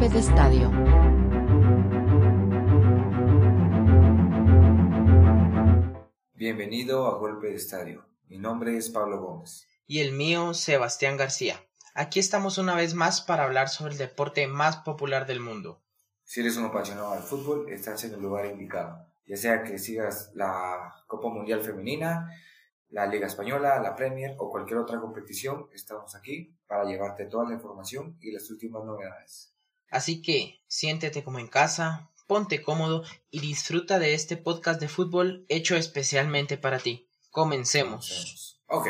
golpe de estadio. Bienvenido a Golpe de Estadio. Mi nombre es Pablo Gómez. Y el mío, Sebastián García. Aquí estamos una vez más para hablar sobre el deporte más popular del mundo. Si eres un apasionado del fútbol, estás en el lugar indicado. Ya sea que sigas la Copa Mundial Femenina, la Liga Española, la Premier o cualquier otra competición, estamos aquí para llevarte toda la información y las últimas novedades. Así que siéntete como en casa, ponte cómodo y disfruta de este podcast de fútbol hecho especialmente para ti. Comencemos. Ok,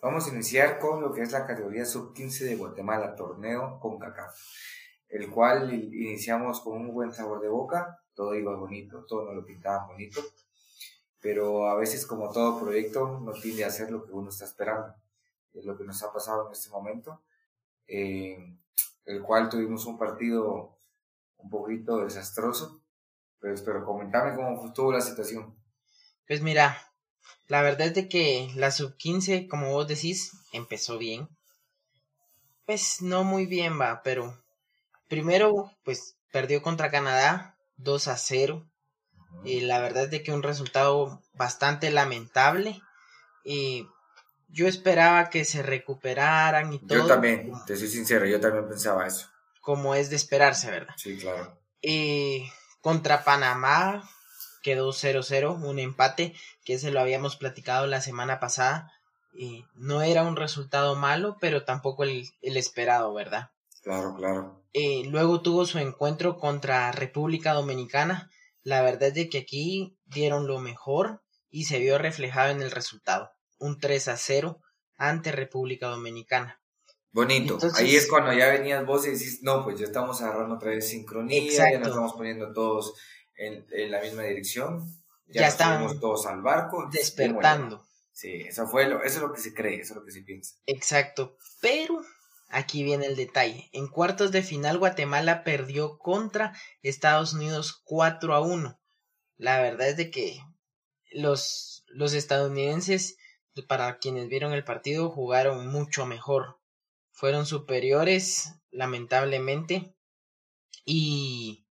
vamos a iniciar con lo que es la categoría sub-15 de Guatemala, torneo con CACAF, el cual iniciamos con un buen sabor de boca, todo iba bonito, todo nos lo pintaban bonito, pero a veces como todo proyecto no tiende a ser lo que uno está esperando. Es lo que nos ha pasado en este momento, eh, el cual tuvimos un partido un poquito desastroso, pues, pero comentame cómo estuvo la situación. Pues mira, la verdad es de que la sub-15, como vos decís, empezó bien. Pues no muy bien va, pero primero pues perdió contra Canadá 2 a 0. Y la verdad es de que un resultado bastante lamentable. Y yo esperaba que se recuperaran y todo. Yo también, te soy sincero, yo también pensaba eso como es de esperarse, ¿verdad? Sí, claro. Y contra Panamá quedó 0-0, un empate que se lo habíamos platicado la semana pasada. Y no era un resultado malo, pero tampoco el, esperado, ¿verdad? Claro, claro. Y luego tuvo su encuentro contra República Dominicana. La verdad es de que aquí dieron lo mejor y se vio reflejado en el resultado. Un 3 a 0 ante República Dominicana. Bonito. Ahí es cuando ya venías vos y decís, no, pues ya estamos agarrando otra vez sincronía, ya nos estamos poniendo todos en, la misma dirección, ya, estamos todos al barco. Despertando. Sí, eso, fue lo, eso es lo que se cree, eso es lo que se piensa. Exacto. Pero aquí viene el detalle. En cuartos de final, Guatemala perdió contra Estados Unidos 4 a 1. La verdad es de que los, los estadounidenses, para quienes vieron el partido, jugaron mucho mejor fueron superiores, lamentablemente. Y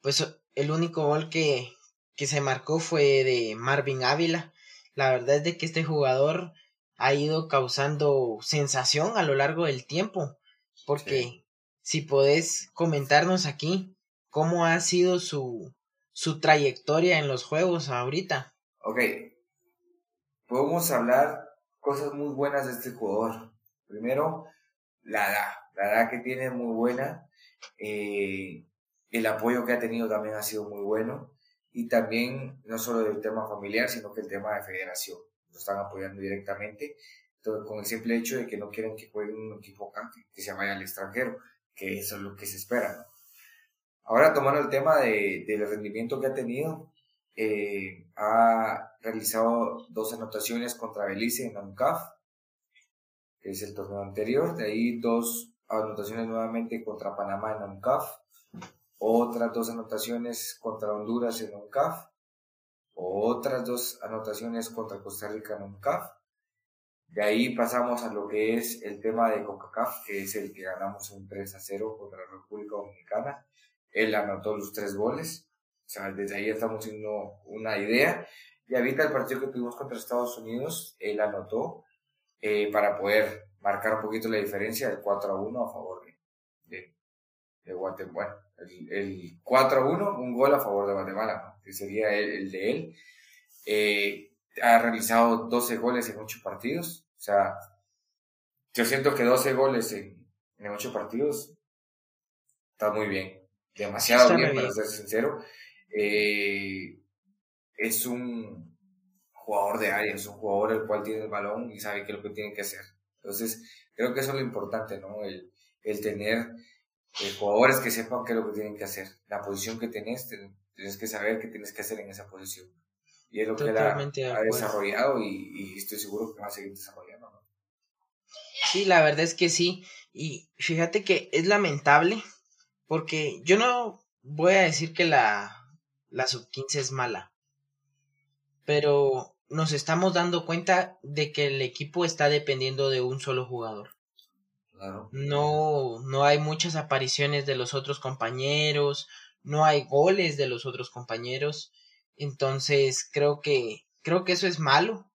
pues el único gol que, que se marcó fue de Marvin Ávila. La verdad es de que este jugador ha ido causando sensación a lo largo del tiempo. Porque si podés comentarnos aquí cómo ha sido su, su trayectoria en los juegos ahorita. Ok. Podemos hablar cosas muy buenas de este jugador. Primero, la edad, la edad que tiene es muy buena, eh, el apoyo que ha tenido también ha sido muy bueno y también no solo del tema familiar, sino que el tema de federación, lo están apoyando directamente, con el simple hecho de que no quieren que juegue un equipo que se vaya al extranjero, que eso es lo que se espera. Ahora tomando el tema de, del rendimiento que ha tenido, eh, ha realizado dos anotaciones contra Belice en la que es el torneo anterior. De ahí dos anotaciones nuevamente contra Panamá en UNCAF. Otras dos anotaciones contra Honduras en UNCAF. Otras dos anotaciones contra Costa Rica en UNCAF. De ahí pasamos a lo que es el tema de CONCACAF, que es el que ganamos un 3 a 0 contra la República Dominicana. Él anotó los tres goles. O sea, desde ahí estamos haciendo una idea. Y ahorita el partido que tuvimos contra Estados Unidos, él anotó eh, para poder marcar un poquito la diferencia del 4 a 1 a favor de, de, Guatemala. Bueno, el, 4 a 1, un gol a favor de Guatemala, que sería el, de él. Eh, ha realizado 12 goles en 8 partidos. O sea, yo siento que 12 goles en, en 8 partidos está muy bien. Demasiado bien, para ser sincero. Eh, es un jugador de área, es un jugador el cual tiene el balón y sabe qué es lo que tiene que hacer. Entonces, creo que eso es lo importante, ¿no? El, el tener eh, jugadores que sepan qué es lo que tienen que hacer. La posición que tenés, tienes que saber qué tienes que hacer en esa posición. Y es lo que él ha, desarrollado y, estoy seguro que va a seguir desarrollando, ¿no? Sí, la verdad es que sí. Y fíjate que es lamentable porque yo no voy a decir que la, la sub-15 es mala. Pero nos estamos dando cuenta de que el equipo está dependiendo de un solo jugador. No, no hay muchas apariciones de los otros compañeros, no hay goles de los otros compañeros. Entonces creo que creo que eso es malo.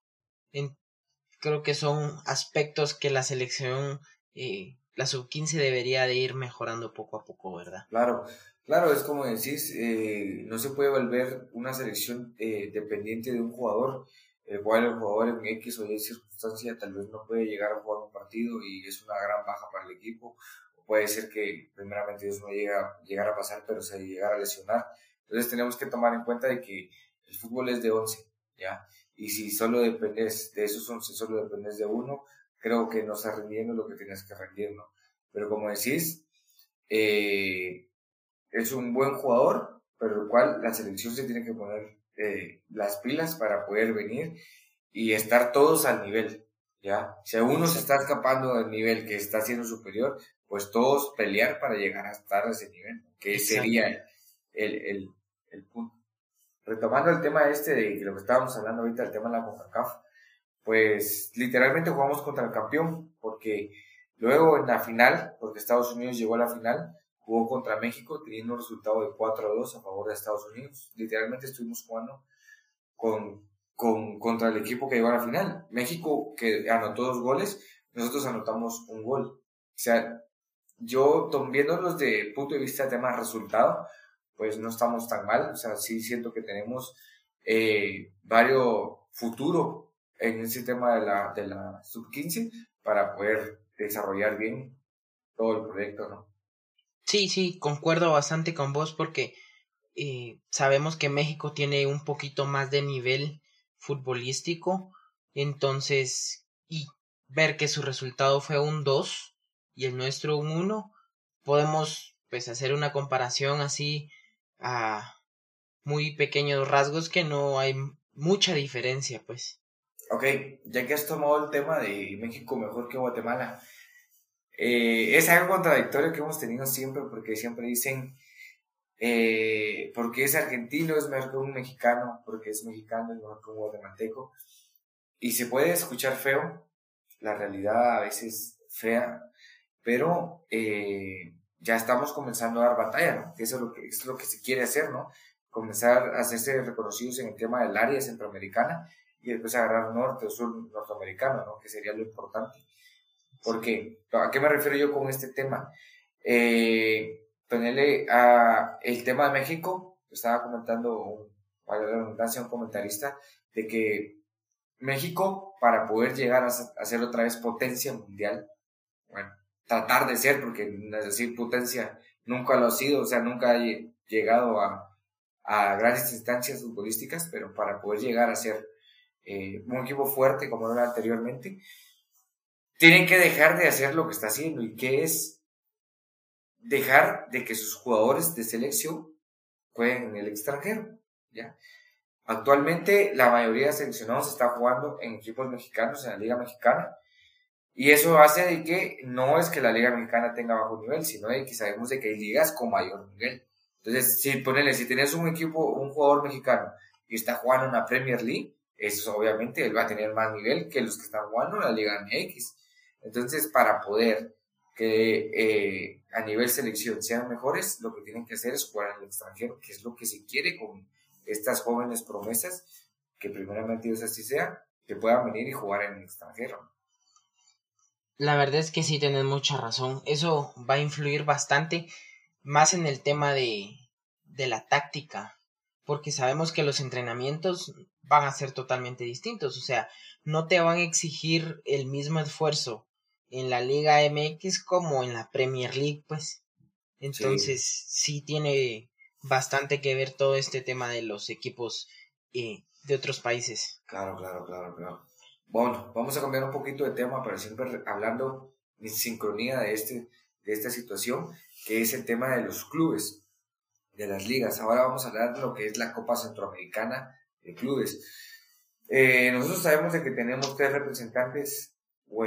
creo que son aspectos que la selección, eh, la sub 15 debería de ir mejorando poco a poco, ¿verdad? Claro, claro, es como decís, eh, no se puede volver una selección eh, dependiente de un jugador, el cual el jugador en X o Y circunstancia tal vez no puede llegar a jugar un partido y es una gran baja para el equipo. Puede ser que primeramente Dios no llega llegar a pasar, pero se llegara a lesionar. Entonces tenemos que tomar en cuenta de que el fútbol es de 11, ¿ya? Y si solo dependes de esos 11, solo dependes de uno, creo que no estás rendiendo lo que tienes que rendir, ¿no? Pero como decís, eh, es un buen jugador, pero el cual la selección se tiene que poner eh, las pilas para poder venir y estar todos al nivel, ¿ya? Si uno se está escapando del nivel que está siendo superior, pues todos pelear para llegar a estar a ese nivel, que sería el, el, el punto retomando el tema este de lo que estábamos hablando ahorita, el tema de la CONCACAF, pues literalmente jugamos contra el campeón, porque luego en la final, porque Estados Unidos llegó a la final, jugó contra México teniendo un resultado de 4 a 2 a favor de Estados Unidos. Literalmente estuvimos jugando con, con, contra el equipo que llegó a la final. México, que anotó dos goles, nosotros anotamos un gol. O sea, yo viéndolos de punto de vista de tema resultado, pues no estamos tan mal. O sea, sí siento que tenemos eh, varios futuro en ese tema de la, de la sub-15 para poder desarrollar bien todo el proyecto, ¿no? Sí, sí, concuerdo bastante con vos porque eh, sabemos que México tiene un poquito más de nivel futbolístico, entonces, y ver que su resultado fue un 2 y el nuestro un 1, podemos pues hacer una comparación así a muy pequeños rasgos que no hay mucha diferencia, pues. Ok, ya que has tomado el tema de México mejor que Guatemala, eh, es algo contradictorio que hemos tenido siempre, porque siempre dicen, eh, porque es argentino es mejor que un mexicano, porque es mexicano es mejor que un guatemalteco, y se puede escuchar feo, la realidad a veces fea, pero eh, ya estamos comenzando a dar batalla, ¿no? Eso es lo que, es lo que se quiere hacer, ¿no? Comenzar a hacerse reconocidos en el tema del área centroamericana y después agarrar norte o sur norteamericano, ¿no? Que sería lo importante. Porque, ¿a qué me refiero yo con este tema? Eh, a el tema de México, estaba comentando, para la redundancia, un comentarista, de que México, para poder llegar a ser otra vez potencia mundial, bueno, tratar de ser, porque es decir, potencia nunca lo ha sido, o sea, nunca ha llegado a, a grandes instancias futbolísticas, pero para poder llegar a ser eh, un equipo fuerte como era anteriormente, tienen que dejar de hacer lo que está haciendo y que es dejar de que sus jugadores de selección jueguen en el extranjero, ¿ya? Actualmente la mayoría de seleccionados está jugando en equipos mexicanos en la Liga Mexicana y eso hace de que no es que la Liga Mexicana tenga bajo nivel, sino de que sabemos de que hay ligas con mayor nivel. Entonces, si ponele, si tienes un equipo, un jugador mexicano y está jugando en la Premier League, eso obviamente él va a tener más nivel que los que están jugando en la Liga MX. Entonces, para poder que eh, a nivel selección sean mejores, lo que tienen que hacer es jugar en el extranjero, que es lo que se quiere con estas jóvenes promesas, que primeramente Dios así sea, que puedan venir y jugar en el extranjero. La verdad es que sí tenés mucha razón. Eso va a influir bastante más en el tema de, de la táctica. Porque sabemos que los entrenamientos van a ser totalmente distintos. O sea, no te van a exigir el mismo esfuerzo en la Liga MX como en la Premier League, pues. Entonces, sí, tiene bastante que ver todo este tema de los equipos eh, de otros países. Claro, claro, claro, claro. Bueno, vamos a cambiar un poquito de tema, pero siempre hablando en sincronía de, este, de esta situación, que es el tema de los clubes, de las ligas. Ahora vamos a hablar de lo que es la Copa Centroamericana de Clubes. Eh, nosotros sabemos de que tenemos tres representantes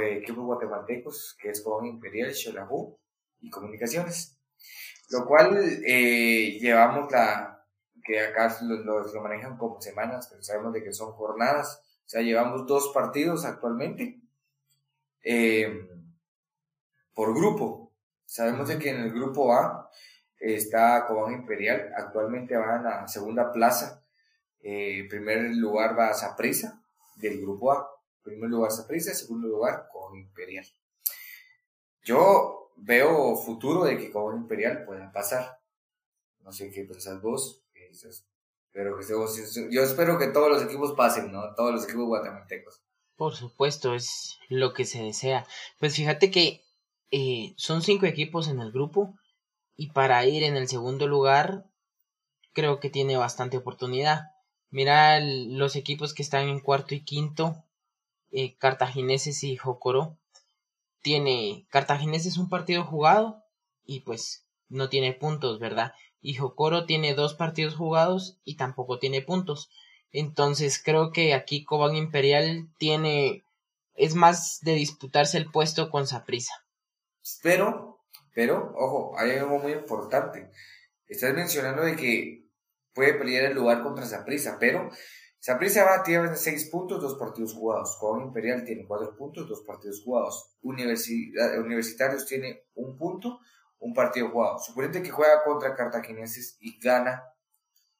equipos guatemaltecos, que es con Imperial, Xelajú y Comunicaciones. Lo cual eh, llevamos la, que acá lo, lo, manejan como semanas, pero sabemos de que son jornadas o sea, llevamos dos partidos actualmente. Eh, por grupo. Sabemos de que en el grupo A está Cobán Imperial, actualmente va en la segunda plaza. Eh, primer lugar va Saprissa del grupo A. primer lugar Saprissa, segundo lugar Cobán Imperial. Yo veo futuro de que Cobán Imperial pueda pasar. No sé qué pensás vos. Pero que yo espero que todos los equipos pasen, ¿no? Todos los equipos guatemaltecos. Por supuesto, es lo que se desea. Pues fíjate que eh, son cinco equipos en el grupo y para ir en el segundo lugar creo que tiene bastante oportunidad. Mira los equipos que están en cuarto y quinto, eh, Cartagineses y Jocoro. Tiene Cartagineses un partido jugado y pues no tiene puntos, ¿verdad? Y Jocoro tiene dos partidos jugados y tampoco tiene puntos. Entonces creo que aquí Cobán Imperial tiene es más de disputarse el puesto con Saprisa. Pero, pero, ojo, hay algo muy importante. Estás mencionando de que puede pelear el lugar contra Saprisa, pero Saprisa va, tiene seis puntos, dos partidos jugados. Cobán Imperial tiene cuatro puntos, dos partidos jugados. Universitarios tiene un punto, un partido jugado. Suponete que juega contra Cartagineses y gana.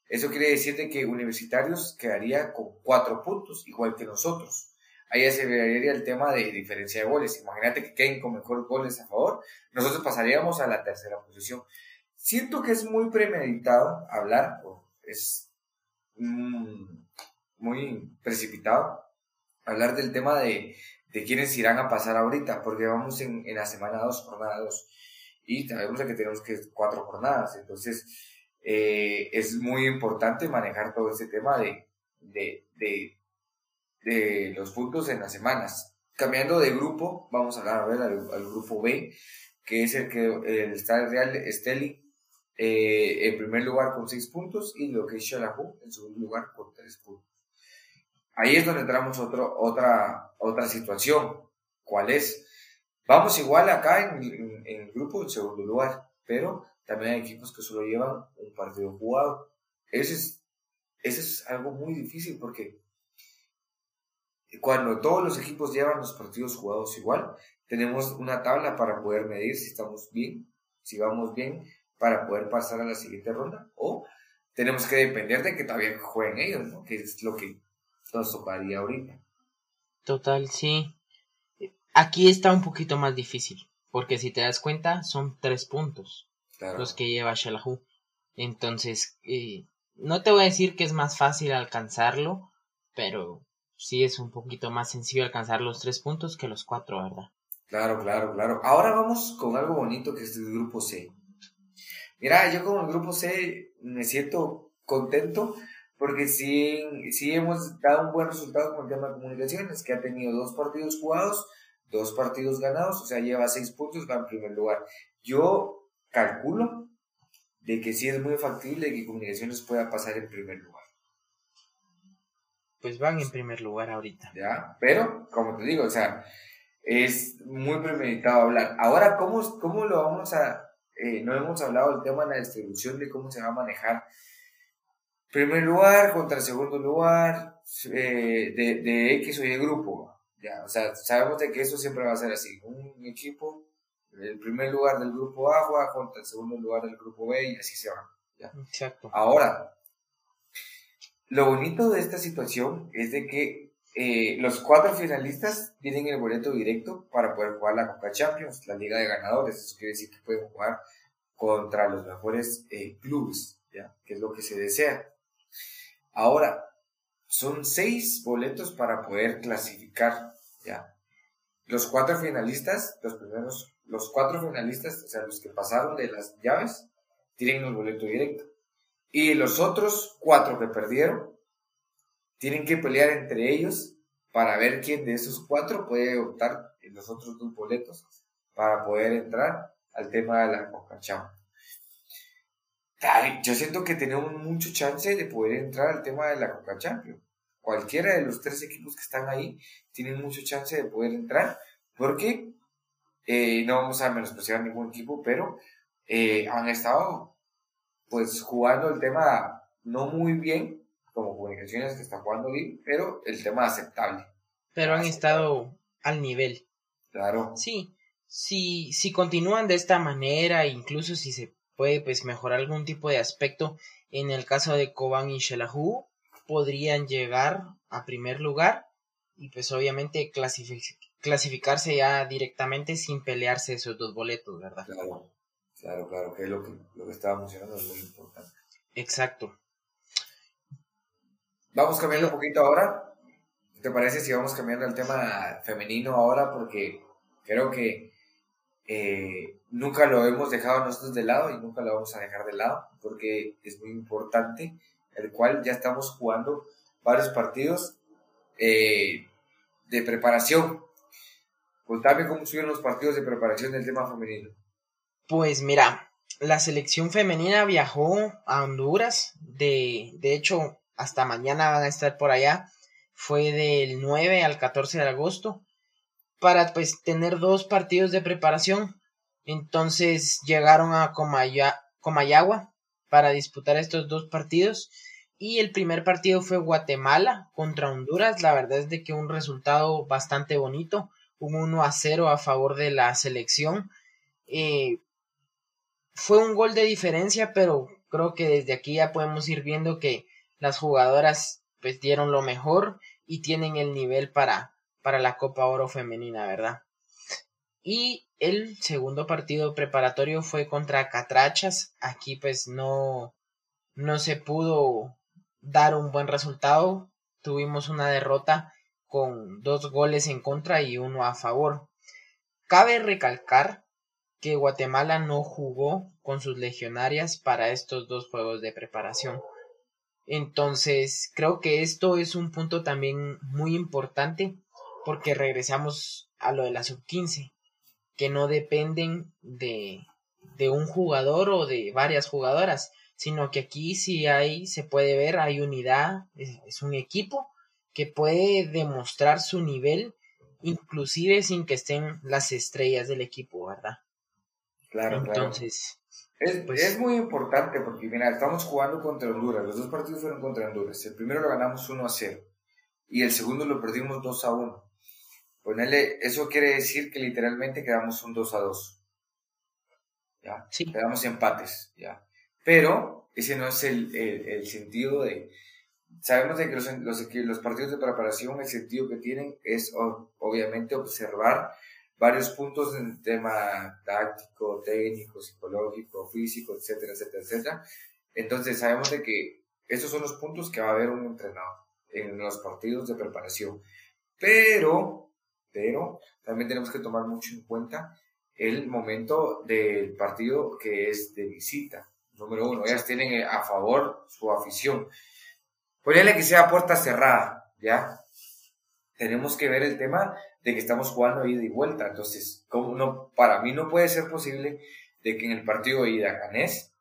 Eso quiere decir que Universitarios quedaría con cuatro puntos, igual que nosotros. Ahí se vería el tema de diferencia de goles. Imagínate que queden con mejores goles a favor. Nosotros pasaríamos a la tercera posición. Siento que es muy premeditado hablar, es muy precipitado hablar del tema de, de quiénes irán a pasar ahorita, porque vamos en, en la semana 2, jornada 2 y sabemos que tenemos que cuatro jornadas. Entonces, eh, es muy importante manejar todo ese tema de, de, de, los puntos en las semanas. Cambiando de grupo, vamos a hablar a ver al, grupo B, que es el que el Star Real Esteli eh, en primer lugar con seis puntos y lo que es Shalahu en segundo lugar con tres puntos. Ahí es donde entramos otro, otra, otra situación. ¿Cuál es? Vamos igual acá en, el grupo en segundo lugar, pero también hay equipos que solo llevan un partido jugado. Eso es, eso es algo muy difícil porque cuando todos los equipos llevan los partidos jugados igual, tenemos una tabla para poder medir si estamos bien, si vamos bien, para poder pasar a la siguiente ronda, o tenemos que depender de que todavía jueguen ellos. Que es lo que nos tocaría ahorita. Total, sí. Aquí está un poquito más difícil, porque si te das cuenta, son tres puntos los que lleva Shelahu. Entonces, eh, no te voy a decir que es más fácil alcanzarlo, pero sí es un poquito más sencillo alcanzar los tres puntos que los cuatro, ¿verdad? Claro, claro, claro. Ahora vamos con algo bonito que es el grupo C. Mira, yo con el grupo C me siento contento porque sí, sí hemos dado un buen resultado con el tema de comunicaciones, que ha tenido dos partidos jugados, dos partidos ganados, o sea, lleva seis puntos, va en primer lugar. Yo calculo de que sí es muy factible que Comunicaciones pueda pasar en primer lugar. Pues van en primer lugar ahorita. Ya, pero, como te digo, o sea, es muy premeditado hablar. Ahora, ¿cómo, cómo lo vamos a...? Eh, no hemos hablado del tema de la distribución, de cómo se va a manejar primer lugar contra segundo lugar eh, de, de X o Y grupo. Ya, o sea, sabemos de que eso siempre va a ser así. Un equipo, el primer lugar del grupo A juega contra el segundo lugar del grupo B y así se va. ¿ya? Exacto. Ahora, lo bonito de esta situación es de que eh, los cuatro finalistas tienen el boleto directo para poder jugar la Copa Champions, la Liga de Ganadores. Eso quiere decir que pueden jugar contra los mejores eh, clubes, ¿ya? que es lo que se desea. Ahora, son seis boletos para poder clasificar, ¿ya? Los cuatro finalistas, los primeros, los cuatro finalistas, o sea, los que pasaron de las llaves, tienen el boleto directo. Y los otros cuatro que perdieron, tienen que pelear entre ellos para ver quién de esos cuatro puede optar en los otros dos boletos para poder entrar al tema de la Yo siento que tenemos mucho chance de poder entrar al tema de la Coca Champions. Cualquiera de los tres equipos que están ahí tienen mucho chance de poder entrar porque eh, no vamos a menospreciar ningún equipo, pero eh, han estado pues jugando el tema no muy bien, como comunicaciones que está jugando bien, pero el tema aceptable. Pero han estado al nivel. Claro. Sí, si, si continúan de esta manera, incluso si se puede pues mejorar algún tipo de aspecto, en el caso de Coban y Shelahu, podrían llegar a primer lugar y pues obviamente clasificarse ya directamente sin pelearse esos dos boletos, ¿verdad? Claro, claro, claro, que es lo que, lo que estaba mencionando es muy importante. Exacto. Vamos cambiando un poquito ahora. ¿Te parece si vamos cambiando el tema femenino ahora? Porque creo que eh, nunca lo hemos dejado nosotros de lado y nunca lo vamos a dejar de lado porque es muy importante, el cual ya estamos jugando varios partidos eh, de preparación. Contame cómo estuvieron los partidos de preparación del tema femenino. Pues mira, la selección femenina viajó a Honduras, de, de hecho hasta mañana van a estar por allá, fue del 9 al 14 de agosto, para pues tener dos partidos de preparación. Entonces llegaron a Comayagua para disputar estos dos partidos. Y el primer partido fue Guatemala contra Honduras. La verdad es de que un resultado bastante bonito. Un 1 a 0 a favor de la selección. Eh, fue un gol de diferencia, pero creo que desde aquí ya podemos ir viendo que las jugadoras pues dieron lo mejor y tienen el nivel para, para la Copa Oro femenina, ¿verdad? Y el segundo partido preparatorio fue contra Catrachas. Aquí pues no, no se pudo dar un buen resultado. Tuvimos una derrota con dos goles en contra y uno a favor. Cabe recalcar que Guatemala no jugó con sus legionarias para estos dos juegos de preparación. Entonces, creo que esto es un punto también muy importante porque regresamos a lo de la sub-15, que no dependen de, de un jugador o de varias jugadoras, sino que aquí sí hay, se puede ver, hay unidad, es, un equipo que puede demostrar su nivel, inclusive sin que estén las estrellas del equipo, ¿verdad? Claro, Entonces, es, pues es, muy importante porque, mira, estamos jugando contra Honduras. Los dos partidos fueron contra Honduras. El primero lo ganamos 1 a 0 y el segundo lo perdimos 2 a 1. Ponerle, eso quiere decir que literalmente quedamos un 2 a 2. ¿Ya? Sí. Quedamos empates, ¿ya? Pero ese no es el, el, el sentido de... Sabemos de que los, los, los, partidos de preparación, el sentido que tienen es obviamente observar varios puntos en el tema táctico, técnico, psicológico, físico, etcétera, etcétera, etcétera. Entonces sabemos de que esos son los puntos que va a haber un entrenador en los partidos de preparación. Pero, pero también tenemos que tomar mucho en cuenta el momento del partido que es de visita. Número uno, ellas tienen a favor su afición. Ponele que sea puerta cerrada, ¿ya? Tenemos que ver el tema de que estamos jugando ida y vuelta. Entonces, como no, para mí no puede ser posible de que en el partido de ida ganes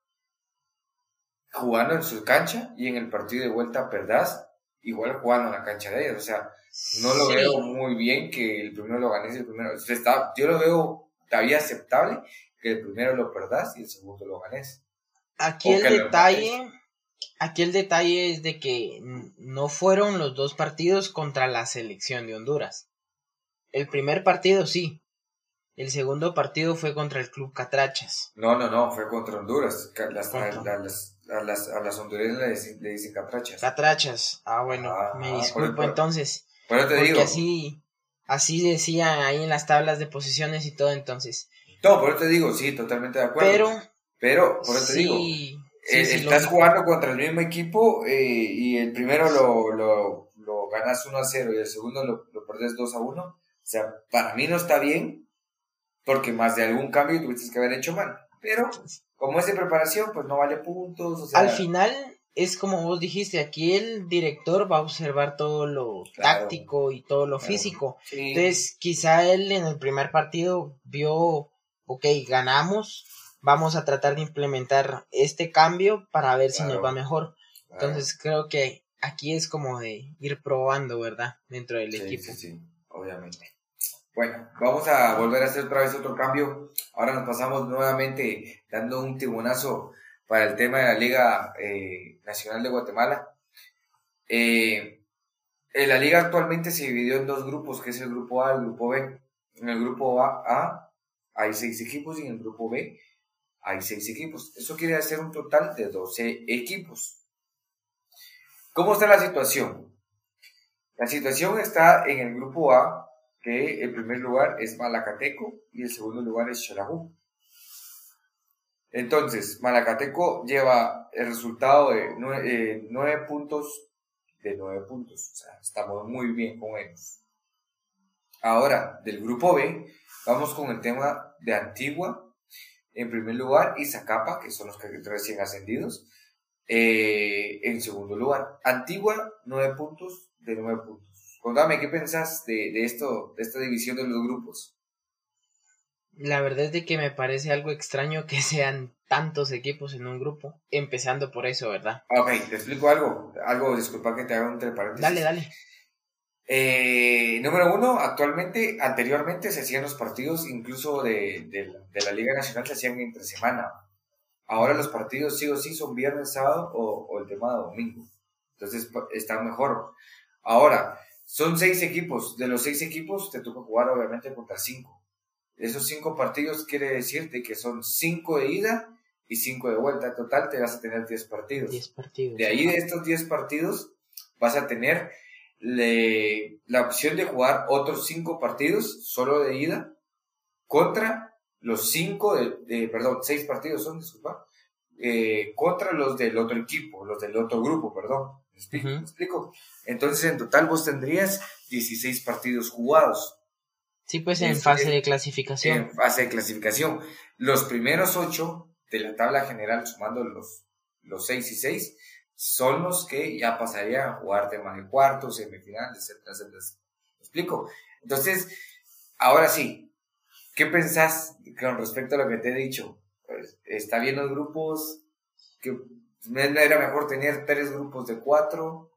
jugando en su cancha y en el partido de vuelta perdás igual jugando en la cancha de ellos. O sea, no lo veo muy bien que el primero lo ganes y el primero. Está, yo lo veo todavía aceptable que el primero lo perdás y el segundo lo ganes. Aquí el detalle. Aquí el detalle es de que no fueron los dos partidos contra la selección de Honduras. El primer partido sí. El segundo partido fue contra el Club Catrachas. No, no, no, fue contra Honduras. Las, a, las, a, las, hondureñas le, dicen catrachas. Catrachas. Ah, bueno, ah, me disculpo entonces. Pero te porque así, así decían ahí en las tablas de posiciones y todo entonces. No, por eso te digo, sí, totalmente de acuerdo. Pero, pero por eso te digo, eh, estás jugando contra el mismo equipo eh, y el primero lo, lo, lo ganas 1 a 0 y el segundo lo, lo perdés 2 a 1 o sea, para mí no está bien, porque más de algún cambio tuviste que haber hecho mal. Pero como es de preparación, pues no vale puntos. Al final es como vos dijiste, aquí el director va a observar todo lo táctico y todo lo físico. Entonces, quizá él en el primer partido vio, ok, ganamos, vamos a tratar de implementar este cambio para ver si nos va mejor. Entonces, creo que aquí es como de ir probando, ¿verdad? Dentro del equipo. Sí, sí, obviamente. Bueno, vamos a volver a hacer otra vez otro cambio. Ahora nos pasamos nuevamente dando un timonazo para el tema de la Liga eh, Nacional de Guatemala. Eh, la liga actualmente se dividió en dos grupos, que es el grupo A y el grupo B. En el grupo A, hay seis equipos y en el grupo B hay seis equipos. Eso quiere decir un total de 12 equipos. ¿Cómo está la situación? La situación está en el grupo A, que el primer lugar es Malacateco y el segundo lugar es Xalajú. Entonces, Malacateco lleva el resultado de eh, nueve, puntos de nueve puntos. O sea, estamos muy bien con ellos. Ahora, del grupo B, vamos con el tema de Antigua, en primer lugar, y que son los que recién ascendidos, eh, en segundo lugar. Antigua, nueve puntos de nueve puntos. Contame, ¿qué pensás de, de, esto, de esta división de los grupos? La verdad es de que me parece algo extraño que sean tantos equipos en un grupo, empezando por eso, ¿verdad? Ok, te explico algo, algo, disculpa que te haga un entre paréntesis. Dale, dale. Eh, número uno, actualmente, anteriormente se hacían los partidos incluso de, de, la Liga Nacional, se hacían entre semana. Ahora los partidos sí o sí son viernes, sábado o, o el tema de domingo. Entonces está mejor. Ahora, son seis equipos. De los seis equipos te toca jugar obviamente contra cinco. Esos cinco partidos quiere decir que son cinco de ida y cinco de vuelta. En total te vas a tener diez partidos. Diez partidos. De ahí de estos diez partidos vas a tener la opción de jugar otros cinco partidos solo de ida contra los cinco de, perdón, seis partidos son, disculpa, eh, contra los del otro equipo, los del otro grupo, perdón. ¿Me explico? Entonces, en total vos tendrías 16 partidos jugados. Sí, pues en fase de clasificación. En fase de clasificación. Los primeros ocho de la tabla general, sumando los, los seis y seis, son los que ya pasarían a jugar temas de cuartos, semifinales, etcétera, etcétera. ¿Me explico? Entonces, ahora sí, ¿qué pensás con respecto a lo que te he dicho? Pues, ¿Está bien los grupos? ¿Que era mejor tener tres grupos de cuatro?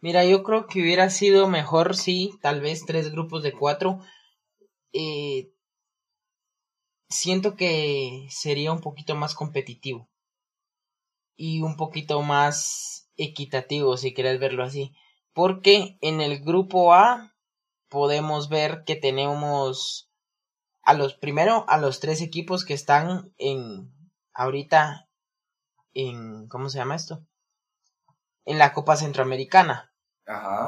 Mira, yo creo que hubiera sido mejor, sí, tal vez tres grupos de cuatro, eh, siento que sería un poquito más competitivo. Y un poquito más equitativo si quieres verlo así. Porque en el grupo A podemos ver que tenemos a los primero a los tres equipos que están en ahorita en ¿cómo se llama esto? en la Copa Centroamericana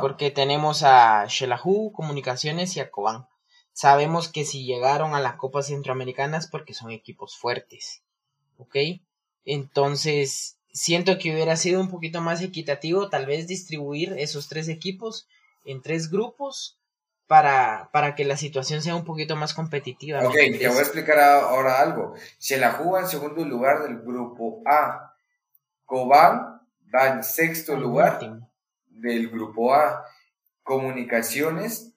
porque tenemos a Shelahu Comunicaciones y a Cobán Sabemos que si llegaron a la Copa Centroamericana es porque son equipos fuertes. ¿Ok? Entonces, siento que hubiera sido un poquito más equitativo tal vez distribuir esos tres equipos en tres grupos para, para que la situación sea un poquito más competitiva. Ok, te voy a explicar ahora algo. Se la juega en segundo lugar del grupo A. Cobán va en sexto lugar del grupo A. Comunicaciones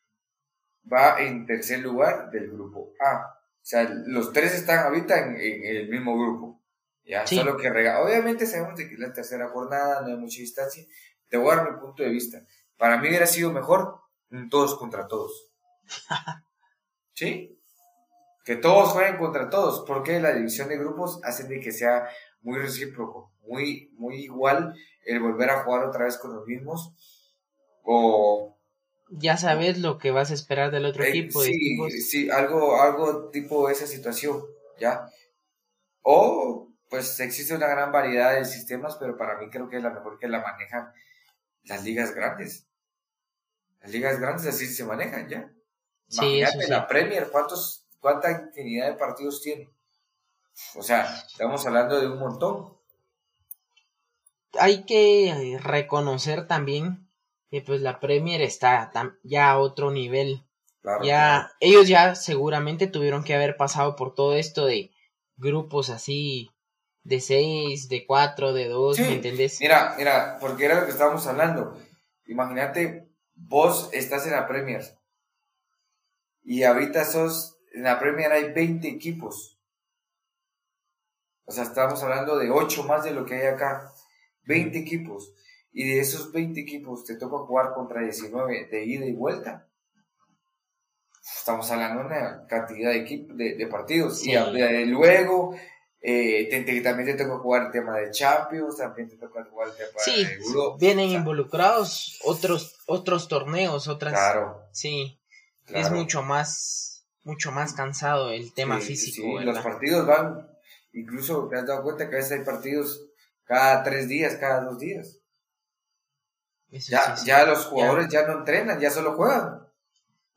va en tercer lugar del grupo A. O sea, los tres están ahorita en, el mismo grupo. Ya, solo que rega. Obviamente sabemos que es la tercera jornada, no hay mucha distancia. Te voy a dar mi punto de vista. Para mí hubiera sido mejor todos contra todos. ¿Sí? Que todos jueguen contra todos, porque la división de grupos hace de que sea muy recíproco, muy, muy igual el volver a jugar otra vez con los mismos. O ya sabes lo que vas a esperar del otro eh, equipo. Sí, sí, algo, algo tipo esa situación, ¿ya? O, pues existe una gran variedad de sistemas, pero para mí creo que es la mejor que la manejan las ligas grandes. Las ligas grandes así se manejan, ¿ya? Sí, Imagínate la Premier, ¿cuántos, ¿cuánta infinidad de partidos tiene? O sea, estamos hablando de un montón. Hay que reconocer también y pues la Premier está ya a otro nivel. ya ellos ya seguramente tuvieron que haber pasado por todo esto de grupos así de seis, de cuatro, de dos, ¿me entendés? Mira, mira, porque era lo que estábamos hablando. Imagínate, vos estás en la Premier y ahorita sos, en la Premier hay 20 equipos. O sea, estamos hablando de 8 más de lo que hay acá. 20 equipos y de esos 20 equipos te toca jugar contra 19 de ida y vuelta. Estamos hablando de una cantidad de, de, partidos. Y luego eh, también te toca jugar el tema de Champions, también te toca jugar el tema sí, de Europa. Vienen involucrados otros, otros torneos, otras. Claro. Sí. Es mucho más mucho más cansado el tema físico. Sí, los partidos van, incluso te has dado cuenta que a veces hay partidos cada tres días, cada dos días. ya, ya los jugadores ya. no entrenan, ya solo juegan.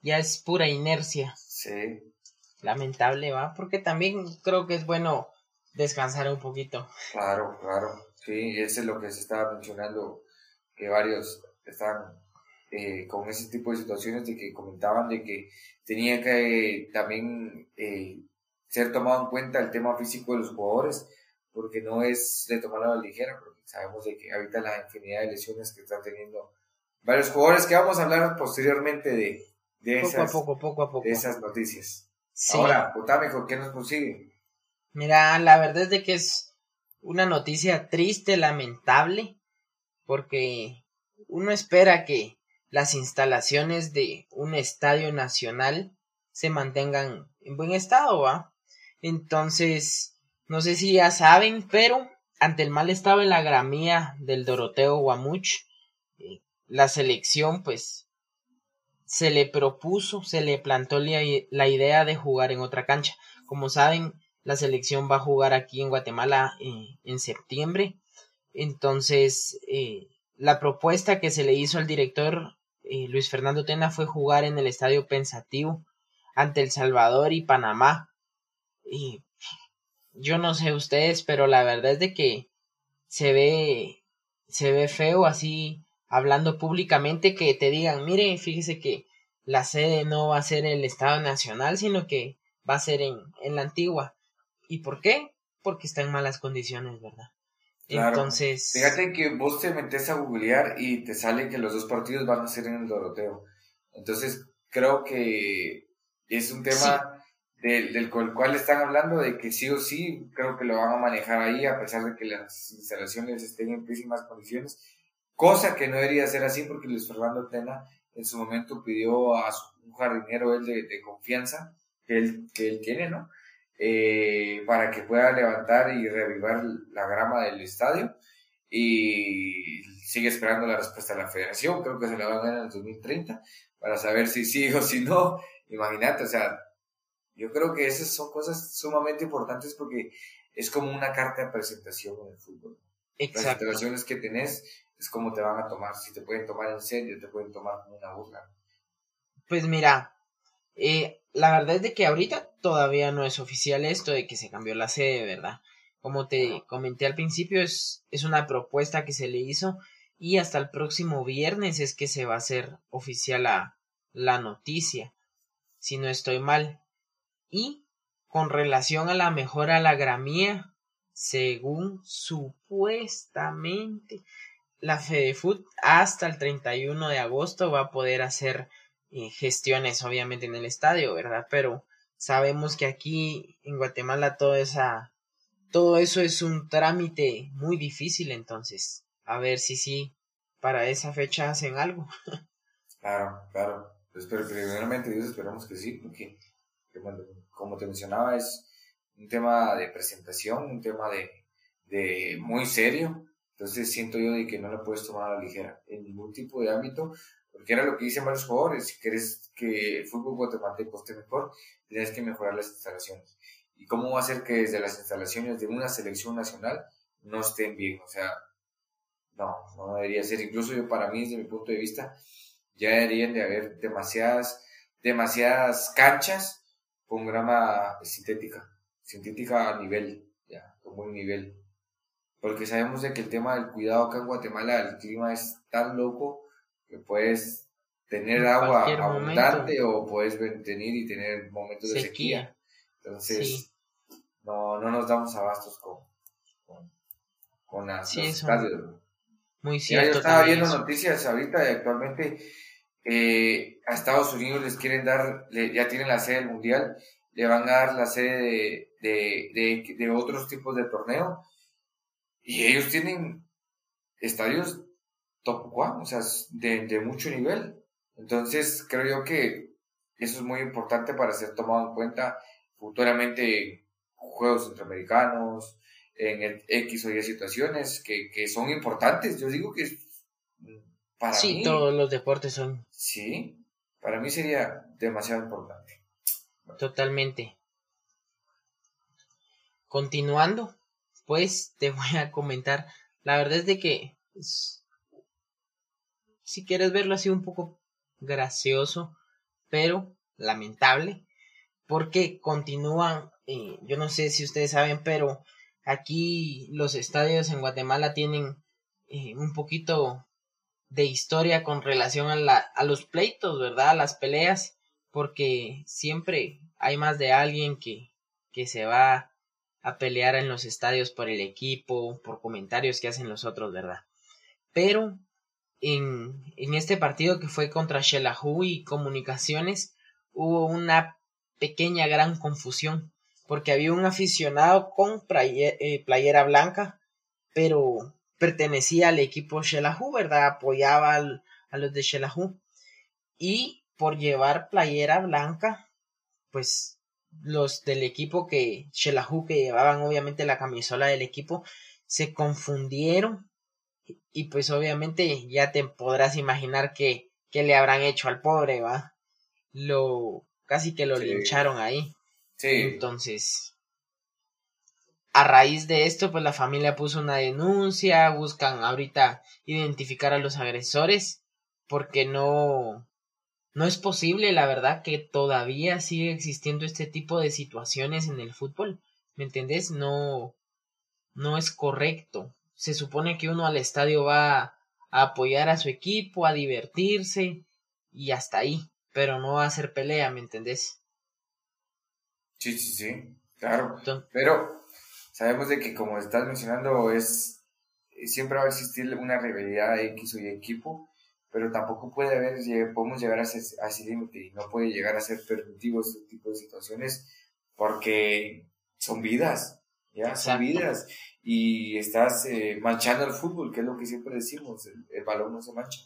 Ya es pura inercia. Sí. Lamentable, ¿va? Porque también creo que es bueno descansar un poquito. Claro, claro. Sí, eso es lo que se estaba mencionando, que varios están eh, con ese tipo de situaciones de que comentaban de que tenía que también eh, ser tomado en cuenta el tema físico de los jugadores, porque no es de tomarlo a la ligera, porque sabemos de que ahorita la infinidad de lesiones que están teniendo varios jugadores, que vamos a hablar posteriormente de, de, esas, poco, poco, a poco. esas noticias. Ahora, Potámico, ¿qué nos consigue? Mira, la verdad es de que es una noticia triste, lamentable, porque uno espera que las instalaciones de un estadio nacional se mantengan en buen estado, ¿va? Entonces, no sé si ya saben, pero ante el mal estado de la gramía del Doroteo Guamuch, eh, la selección pues se le propuso, se le plantó la idea de jugar en otra cancha. Como saben, la selección va a jugar aquí en Guatemala eh, en septiembre. Entonces, eh, la propuesta que se le hizo al director Luis Fernando Tena fue jugar en el Estadio Pensativo ante El Salvador y Panamá. Y yo no sé ustedes, pero la verdad es de que se ve, se ve feo así hablando públicamente que te digan, mire, fíjese que la sede no va a ser el Estado Nacional, sino que va a ser en, en la antigua. ¿Y por qué? Porque está en malas condiciones, ¿verdad? Entonces. Fíjate que vos te metes a googlear y te sale que los dos partidos van a ser en el Doroteo. Entonces, creo que es un tema del, del cual están hablando, de que sí o sí, creo que lo van a manejar ahí, a pesar de que las instalaciones estén en pésimas condiciones. Cosa que no debería ser así, porque Luis Fernando Tena en su momento pidió a un jardinero él de, de confianza que él, que él tiene, ¿no? Eh, para que pueda levantar y reavivar la grama del estadio. Y sigue esperando la respuesta de la federación, creo que se la van a dar en el 2030, para saber si sí o si no. Imagínate, o sea, yo creo que esas son cosas sumamente importantes porque es como una carta de presentación en el fútbol. Exacto. Las instalaciones que tenés es como te van a tomar, si te pueden tomar en serio, te pueden tomar como una burla. Pues mira, eh, la verdad es de que ahorita todavía no es oficial esto de que se cambió la sede, ¿verdad? Como te comenté al principio, es, es una propuesta que se le hizo y hasta el próximo viernes es que se va a hacer oficial la, la noticia, si no estoy mal. Y con relación a la mejora a la gramía, según supuestamente la FedeFood hasta el 31 de agosto va a poder hacer gestiones obviamente en el estadio, ¿verdad? Pero sabemos que aquí en Guatemala todo esa todo eso es un trámite muy difícil, entonces, a ver si sí para esa fecha hacen algo. claro, claro. Pues, pero primeramente Dios esperamos que sí, porque como te mencionaba es un tema de presentación, un tema de, de muy serio, entonces siento yo de que no lo puedes tomar a la ligera en ningún tipo de ámbito, porque era lo que dicen varios jugadores, si quieres que el fútbol guatemalteco esté mejor, tienes que mejorar las instalaciones. ¿Y cómo va a ser que desde las instalaciones de una selección nacional no estén bien? O sea, no, no debería ser. Incluso yo, para mí, desde mi punto de vista, ya deberían de haber demasiadas, demasiadas canchas con grama sintética, sintética a nivel, ya, con buen nivel. Porque sabemos de que el tema del cuidado acá en Guatemala, el clima es tan loco que puedes tener agua abundante o puedes venir y tener momentos de sequía. Entonces, no, no nos damos abastos con, con, con las, sí, Muy cierto. yo estaba viendo noticias ahorita y actualmente eh, a Estados Unidos les quieren dar, ya tienen la sede del mundial, le van a dar la sede de, de, de otros tipos de torneo y ellos tienen estadios top one, o sea, de, de mucho nivel. Entonces, creo yo que eso es muy importante para ser tomado en cuenta futuramente en juegos centroamericanos, en X o Y situaciones que, que son importantes. Yo digo que para sí, todos los deportes son. Sí, para mí sería demasiado importante. Totalmente. Continuando, pues te voy a comentar. La verdad es de que si quieres verlo así un poco gracioso, pero lamentable, porque continúan, eh, yo no sé si ustedes saben, pero aquí los estadios en Guatemala tienen eh, un poquito de historia con relación a, la, a los pleitos, ¿verdad? A las peleas, porque siempre hay más de alguien que, que se va a pelear en los estadios por el equipo, por comentarios que hacen los otros, ¿verdad? Pero en, en este partido que fue contra Shelahu y Comunicaciones hubo una pequeña gran confusión porque había un aficionado con eh, playera, blanca pero pertenecía al equipo Shelahu, ¿verdad? Apoyaba a los de Shelahu y por llevar playera blanca pues los del equipo que Shelahu que llevaban obviamente la camisola del equipo se confundieron y pues obviamente ya te podrás imaginar que, le habrán hecho al pobre, ¿va? Lo, casi que lo lincharon ahí. Sí. Entonces, a raíz de esto, pues la familia puso una denuncia, buscan ahorita identificar a los agresores, porque no, no es posible, la verdad, que todavía sigue existiendo este tipo de situaciones en el fútbol. ¿Me entendés? No, no es correcto se supone que uno al estadio va a apoyar a su equipo, a divertirse y hasta ahí, pero no va a hacer pelea, ¿me entendés? Sí, sí, sí, claro. pero sabemos de que como estás mencionando es siempre va a existir una rivalidad X o Y equipo, pero tampoco puede haber, podemos llegar a ese, a ese límite y no puede llegar a ser permitido este tipo de situaciones porque son vidas, ya, son vidas y estás eh, manchando el fútbol, que es lo que siempre decimos, el, balón no se mancha.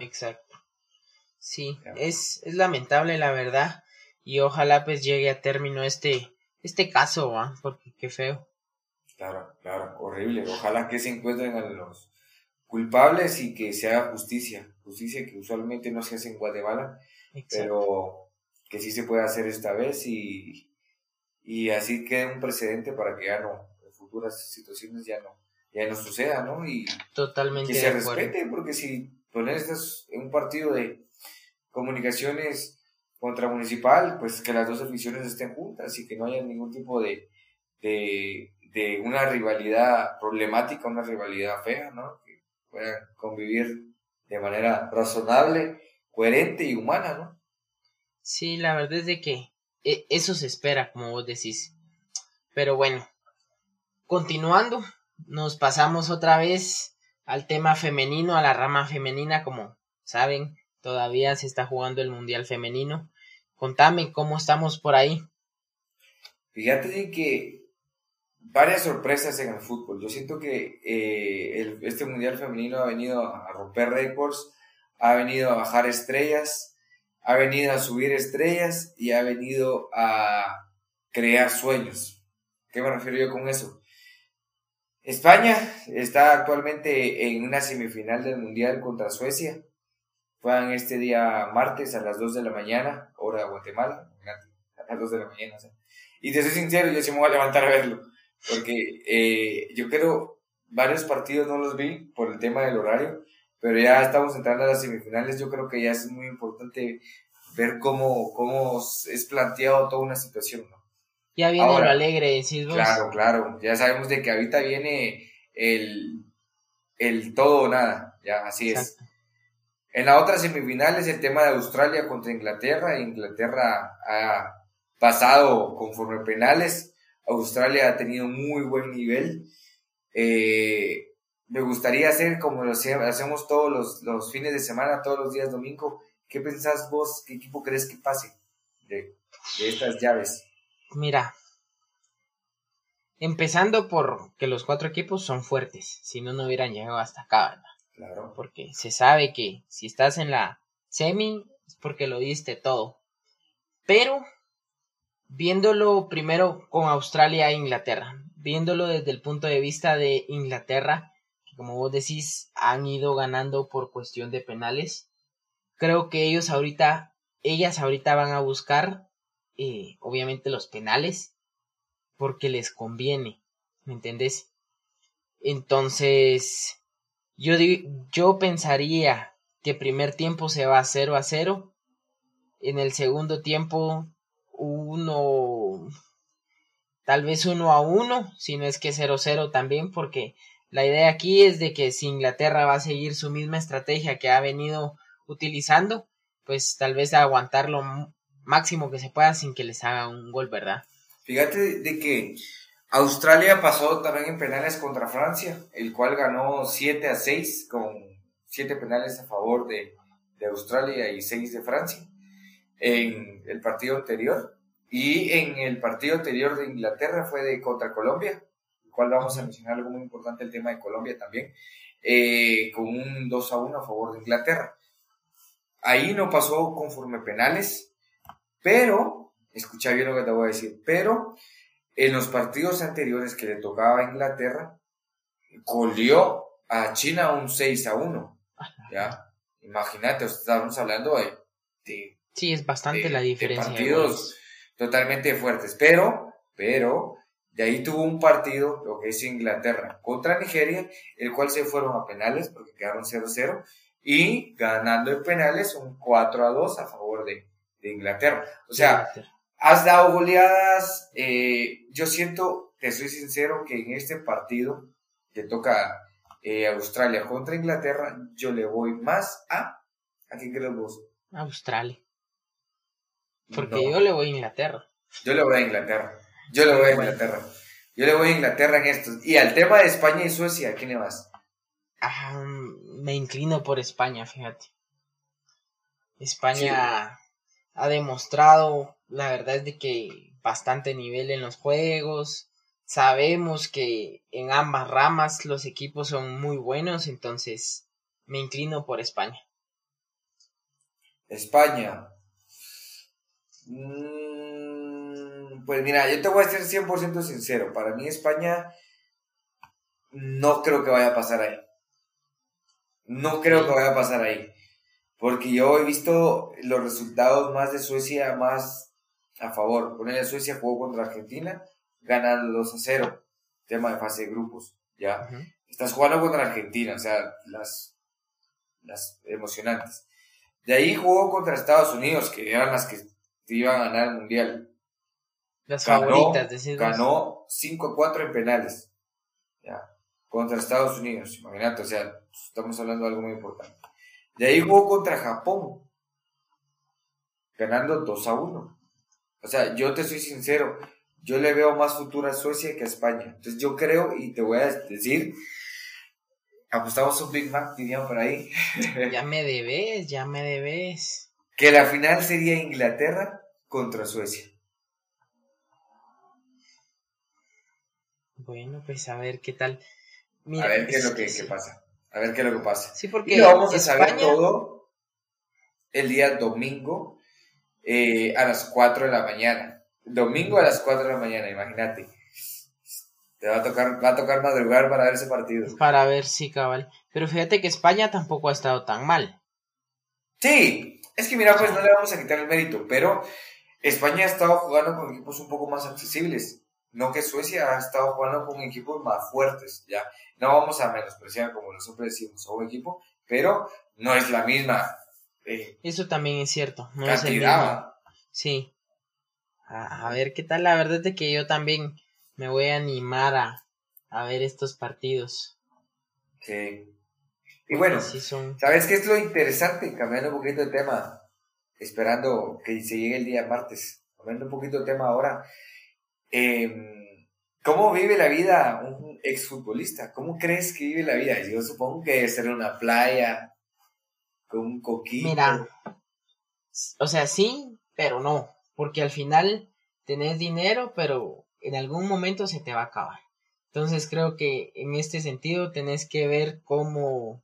Exacto. Sí, es, es lamentable la verdad y ojalá pues llegue a término este, este caso, ¿va? porque qué feo. Claro, claro, horrible. Ojalá que se encuentren a los culpables y que se haga justicia, justicia que usualmente no se hace en Guatemala, pero que sí se puede hacer esta vez y, y así quede un precedente para que ya no, futuras situaciones ya no, ya no suceda, ¿no? Y Totalmente que se respete, porque si pones en un partido de comunicaciones contra municipal, pues que las dos aficiones estén juntas y que no haya ningún tipo de, de, de una rivalidad problemática, una rivalidad fea, ¿no? Que puedan convivir de manera razonable, coherente y humana, ¿no? Sí, la verdad es de que e, eso se espera, como vos decís. Pero bueno, Continuando, nos pasamos otra vez al tema femenino, a la rama femenina, como saben, todavía se está jugando el Mundial Femenino. Contame cómo estamos por ahí. Fíjate que varias sorpresas en el fútbol. Yo siento que eh, este Mundial Femenino ha venido a romper récords, ha venido a bajar estrellas, ha venido a subir estrellas y ha venido a crear sueños. ¿Qué me refiero yo con eso? España está actualmente en una semifinal del Mundial contra Suecia. Juegan este día martes a las 2 de la mañana, hora de Guatemala. A las 2 de la mañana. Y te soy sincero, yo sí me voy a levantar a verlo. Porque eh, yo creo, varios partidos no los vi por el tema del horario, pero ya estamos entrando a las semifinales. Yo creo que ya es muy importante ver cómo, cómo es planteado toda una situación, ¿no? Ya viene lo alegre, decís vos. Claro, claro. Ya sabemos de que ahorita viene el, el todo o nada. Ya, así es. En la otra semifinal es el tema de Australia contra Inglaterra. Inglaterra ha pasado conforme penales. Australia ha tenido muy buen nivel. Eh, me gustaría hacer como lo hacemos todos los, los, fines de semana, todos los días domingo. ¿Qué pensás vos? ¿Qué equipo crees que pase de, de estas llaves? Mira, empezando por que los cuatro equipos son fuertes, si no, no hubieran llegado hasta acá, ¿verdad? Claro. Porque se sabe que si estás en la semi es porque lo diste todo. Pero, viéndolo primero con Australia e Inglaterra, viéndolo desde el punto de vista de Inglaterra, que como vos decís, han ido ganando por cuestión de penales, creo que ellos ahorita, ellas ahorita van a buscar eh, obviamente los penales porque les conviene, ¿me entendés? Entonces, yo, yo pensaría que primer tiempo se va 0 a 0, en el segundo tiempo uno, tal vez uno a uno, si no es que 0-0 también, porque la idea aquí es de que si Inglaterra va a seguir su misma estrategia que ha venido utilizando, pues tal vez aguantar lo máximo que se pueda sin que les haga un gol, ¿verdad? Fíjate de que Australia pasó también en penales contra Francia, el cual ganó 7 a 6 con 7 penales a favor de, de Australia y 6 de Francia en el partido anterior. Y en el partido anterior de Inglaterra fue de contra Colombia, el cual vamos a mencionar algo muy importante, el tema de Colombia también, eh, con un 2 a 1 a favor de Inglaterra. Ahí no pasó conforme penales, pero, escucha bien lo que te voy a decir, pero en los partidos anteriores que le tocaba a Inglaterra, goleó a China un 6 a 1. ¿Ya? Imagínate, estamos hablando de Sí, es bastante la diferencia. De partidos totalmente fuertes, pero, pero, de ahí tuvo un partido, lo que es Inglaterra, contra Nigeria, el cual se fueron a penales, porque quedaron 0-0, y ganando en penales un 4-2 a favor de, Inglaterra. O sea, has dado goleadas, eh, yo siento, te soy sincero, que en este partido que toca eh, Australia contra Inglaterra, yo le voy más a, ¿a quién crees vos? Australia. Porque yo le voy a Inglaterra. Yo le voy a Inglaterra. Yo le voy a Inglaterra. Yo le voy a Inglaterra en estos. Y al tema de España y Suecia, ¿a quién le vas? Ah, me inclino por España, fíjate. España ha demostrado, la verdad es de que bastante nivel en los juegos. Sabemos que en ambas ramas los equipos son muy buenos, entonces me inclino por España. España, Mm, pues mira, yo te voy a ser 100% sincero. Para mí España no creo que vaya a pasar ahí. No creo que vaya a pasar ahí. Porque yo he visto los resultados más de Suecia más a favor. Ponerle Suecia jugó contra Argentina, ganando 2 a 0. Tema de fase de grupos. ¿Ya? Estás jugando contra Argentina, o sea, las, las emocionantes. De ahí jugó contra Estados Unidos, que eran las que iba a ganar el mundial. Las favoritas, Ganó 5 a 4 en penales. Ya. Contra Estados Unidos. Imagínate, o sea, estamos hablando de algo muy importante. De ahí jugó contra Japón. Ganando 2 a 1. O sea, yo te soy sincero. Yo le veo más futuro a Suecia que a España. Entonces yo creo, y te voy a decir, apostamos un Big Mac, dirían por ahí. ya me debes, ya me debes que la final sería Inglaterra contra Suecia. Bueno, pues a ver qué tal. a ver qué es lo que, pasa. A ver qué es lo que pasa. Sí, porque y lo vamos a saber todo el día domingo eh, a las 4 de la mañana. Domingo a las 4 de la mañana, imagínate. Te va a tocar, va a tocar madrugar para ver ese partido. Para ver si cabal. Pero fíjate que España tampoco ha estado tan mal. Sí, es que mira, pues no le vamos a quitar el mérito, pero España ha estado jugando con equipos un poco más accesibles. No que Suecia ha estado jugando con equipos más fuertes, ya. No vamos a menospreciar, como nosotros decimos, a un equipo, pero no es la misma. Eh, Eso también es cierto. No es el mismo. Sí. A, ver qué tal. La verdad es que yo también me voy a animar a, a ver estos partidos. Sí. Y bueno, ¿sabes qué es lo interesante? Cambiando un poquito de tema, esperando que se llegue el día martes, cambiando un poquito de tema ahora. Em, ¿Cómo vive la vida un exfutbolista? ¿Cómo crees que vive la vida? Yo supongo que debe ser en una playa, con un coquito. Mira, o sea, sí, pero no, porque al final tenés dinero, pero en algún momento se te va a acabar. Entonces creo que en este sentido tenés que ver cómo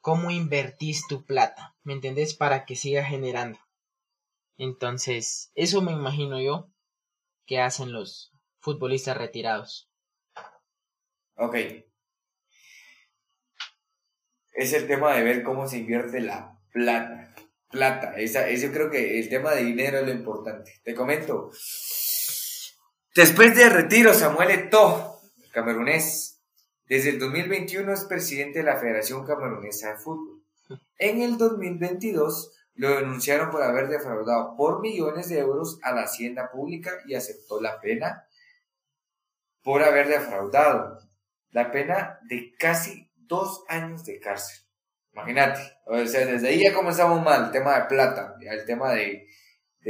cómo invertís tu plata, ¿me entendés? Para que siga generando. Entonces, eso me imagino yo que hacen los futbolistas retirados. Ok. Es el tema de ver cómo se invierte la plata. plata. Esa, yo creo que el tema de dinero es lo importante. Te comento. Después de retiro, Samuel Eto'o, camerunés, desde el 2021 es presidente de la Federación Camerunesa de Fútbol. En el 2022 lo denunciaron por haber defraudado por millones de euros a la hacienda pública y aceptó la pena por haber defraudado. La pena de casi dos años de cárcel. Imagínate. O sea, desde ahí ya comenzamos mal, el tema de plata, el tema de,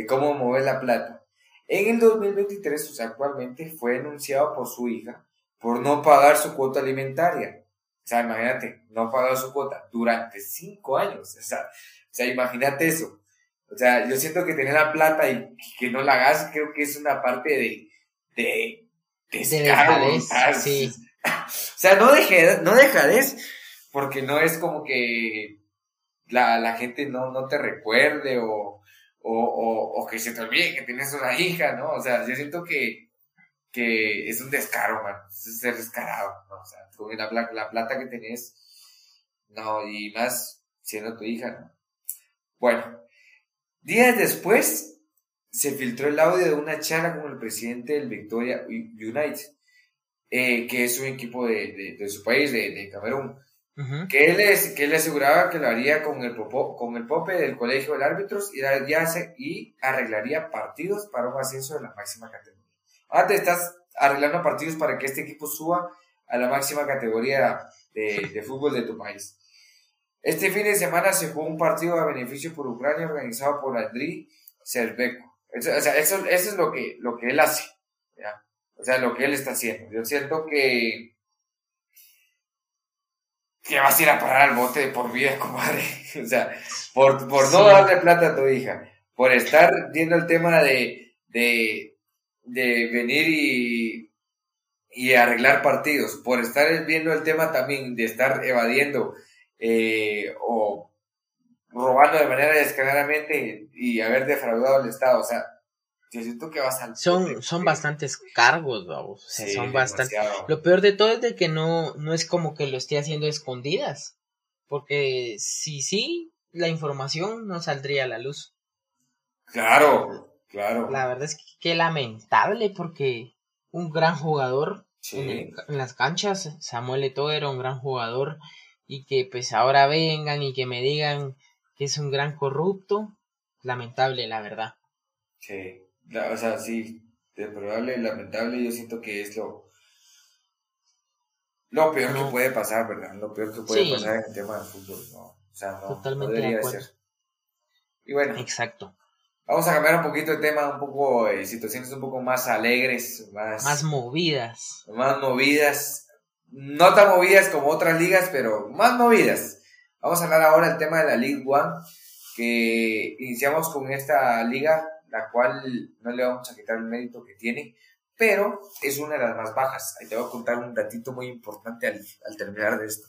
cómo mover la plata. En el 2023, o sea, actualmente fue denunciado por su hija por no pagar su cuota alimentaria. O sea, imagínate, no pagar su cuota durante cinco años. O sea, o sea, imagínate eso. O sea, yo siento que tener la plata y que no la hagas, creo que es una parte de, de, de, sí. O sea, no deje, no dejades, porque no es como que la, la gente no, no te recuerde o, o, o, que se te olvide que tienes una hija, ¿no? O sea, yo siento que, que es un descaro, man. Es ser descarado, ¿no? O sea, con la, la plata que tenés, no, y más siendo tu hija, ¿no? Bueno, días después se filtró el audio de una charla con el presidente del Victoria United, eh, que es un equipo de, de, su país, de, de Camerún, que, él es, que él aseguraba que lo haría con el, popo, con el pope del colegio de árbitros y, y arreglaría partidos para un ascenso de la máxima categoría. Ahora te estás arreglando partidos para que este equipo suba a la máxima categoría de, de fútbol de tu país. Este fin de semana se jugó un partido a beneficio por Ucrania organizado por Andriy Serbeco. o sea, eso, es lo que, lo que él hace. ¿ya? O sea, lo que él está haciendo. Yo siento que. que vas a ir a parar al bote de por vida, comadre. o sea, por, por no darle plata a tu hija. Por estar viendo el tema de. de, de venir y. y arreglar partidos. Por estar viendo el tema también de estar evadiendo eh, o robando de manera descaradamente y haber defraudado al Estado. O sea, yo siento que vas a... Son, son bastantes cargos, vamos. O sea, son bastante... Lo peor de todo es de que no, no es como que lo esté haciendo escondidas. Porque si sí, la información no saldría a la luz. Claro, claro. La verdad es que, lamentable porque un gran jugador en, en, las canchas, Samuel Eto'o era un gran jugador y que pues ahora vengan y que me digan que es un gran corrupto, lamentable la verdad. Sí, o sea, sí, de probable, lamentable, yo siento que es lo, lo peor que puede pasar, ¿verdad? Lo peor que puede pasar en el tema del fútbol, ¿no? O sea, no, Totalmente debería de ser. Y bueno. Exacto. Vamos a cambiar un poquito el tema, un poco, eh, situaciones un poco más alegres, más... Más movidas. Más movidas no tan movidas como otras ligas, pero más movidas. Vamos a hablar ahora del tema de la League One, que iniciamos con esta liga, la cual no le vamos a quitar el mérito que tiene, pero es una de las más bajas. Ahí te voy a contar un datito muy importante al, terminar de esto.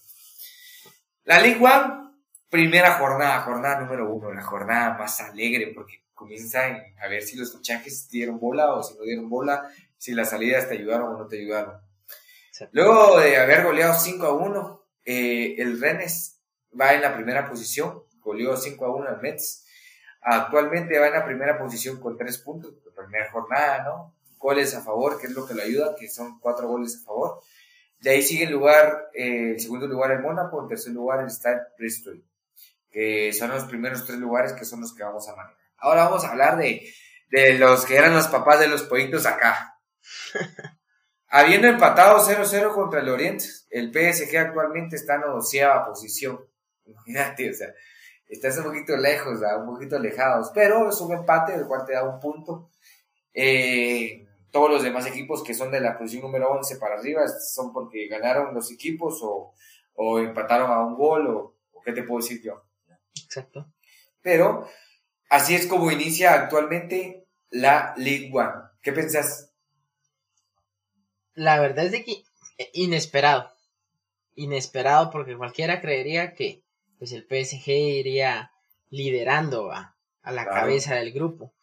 La League One, primera jornada, jornada número uno, la jornada más alegre, porque comienza a ver si los fichajes dieron bola o si no dieron bola, si las salidas te ayudaron o no te ayudaron. Luego de haber goleado 5 a 1, eh, el Rennes va en la primera posición, goleó 5 a 1 al Mets. Actualmente va en la primera posición con 3 puntos, la primera jornada, ¿no? Goles a favor, que es lo que lo ayuda, que son 4 goles a favor. De ahí sigue el lugar, eh, el segundo lugar el Mónaco, en tercer lugar el Stade Bristol, que son los primeros tres lugares que son los que vamos a manejar. Ahora vamos a hablar de, de los que eran los papás de los pollitos acá. Habiendo empatado 0-0 contra el Oriente, el PSG actualmente está en doceava posición. Imagínate, o sea, estás un poquito lejos, un poquito alejados, pero es un empate, el cual te da un punto. Eh, todos los demás equipos que son de la posición número 11 para arriba son porque ganaron los equipos o, o empataron a un gol o, o, qué te puedo decir yo. Exacto. Pero así es como inicia actualmente la One. ¿Qué pensás? la verdad es de que eh, inesperado. Inesperado porque cualquiera creería que pues el PSG iría liderando a, a la cabeza del grupo.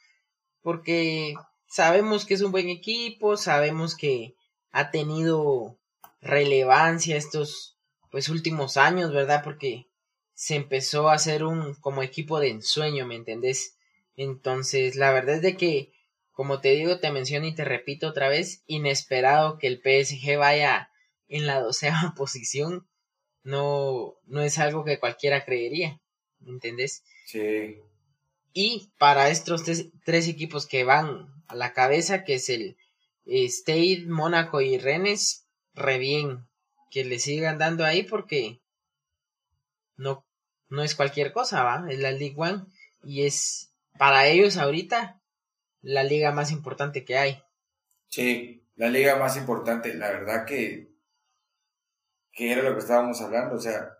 Porque sabemos que es un buen equipo, sabemos que ha tenido relevancia estos pues últimos años, ¿verdad? Porque se empezó a hacer un como equipo de ensueño, ¿me entendés? Entonces, la verdad es de que, como te digo, te menciono y te repito otra vez, inesperado que el PSG vaya en la doceava posición, no, no es algo que cualquiera creería, ¿me entendés? Sí. Y para estos tres, equipos que van a la cabeza, que es el eh, State, Mónaco y Rennes, re bien que le sigan dando ahí porque no, no es cualquier cosa, ¿va? Es la League One y es para ellos ahorita la liga más importante que hay. Sí, la liga más importante, la verdad que, que era lo que estábamos hablando, o sea,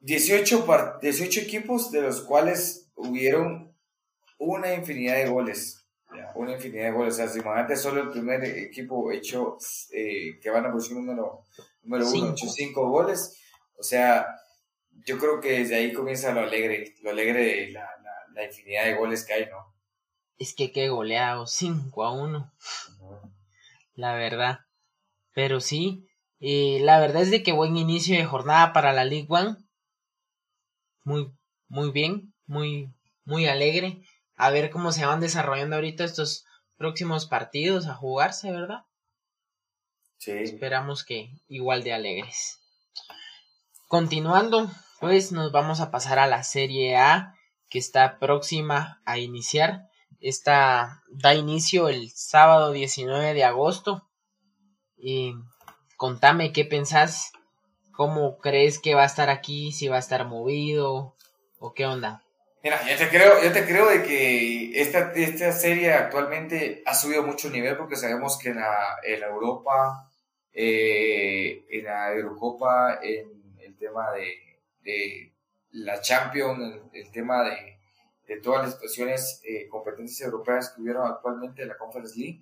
18, 18 equipos de los cuales hubieron una infinidad de goles. Una infinidad de goles. O sea, si imagínate solo el primer equipo hecho eh, que van a posición número, número uno, hecho cinco goles. O sea, yo creo que desde ahí comienza lo alegre, lo alegre de la, la, infinidad de goles que hay, ¿no? Es que qué goleado, 5 a 1. La verdad. Pero sí, eh, la verdad es de que buen inicio de jornada para la League One. Muy, muy bien, muy, muy alegre. A ver cómo se van desarrollando ahorita estos próximos partidos a jugarse, ¿verdad? Sí. Esperamos que igual de alegres. Continuando, pues nos vamos a pasar a la Serie A que está próxima a iniciar. Esta da inicio el sábado 19 de agosto. Y contame qué pensás, cómo crees que va a estar aquí, si va a estar movido o qué onda. Mira, yo te creo, yo te creo de que esta, esta serie actualmente ha subido mucho nivel porque sabemos que en la, en Europa, eh, en la Eurocopa, en tema de, de la Champions, el, tema de, de, todas las situaciones, eh, competencias europeas que hubieron actualmente en la Conference League,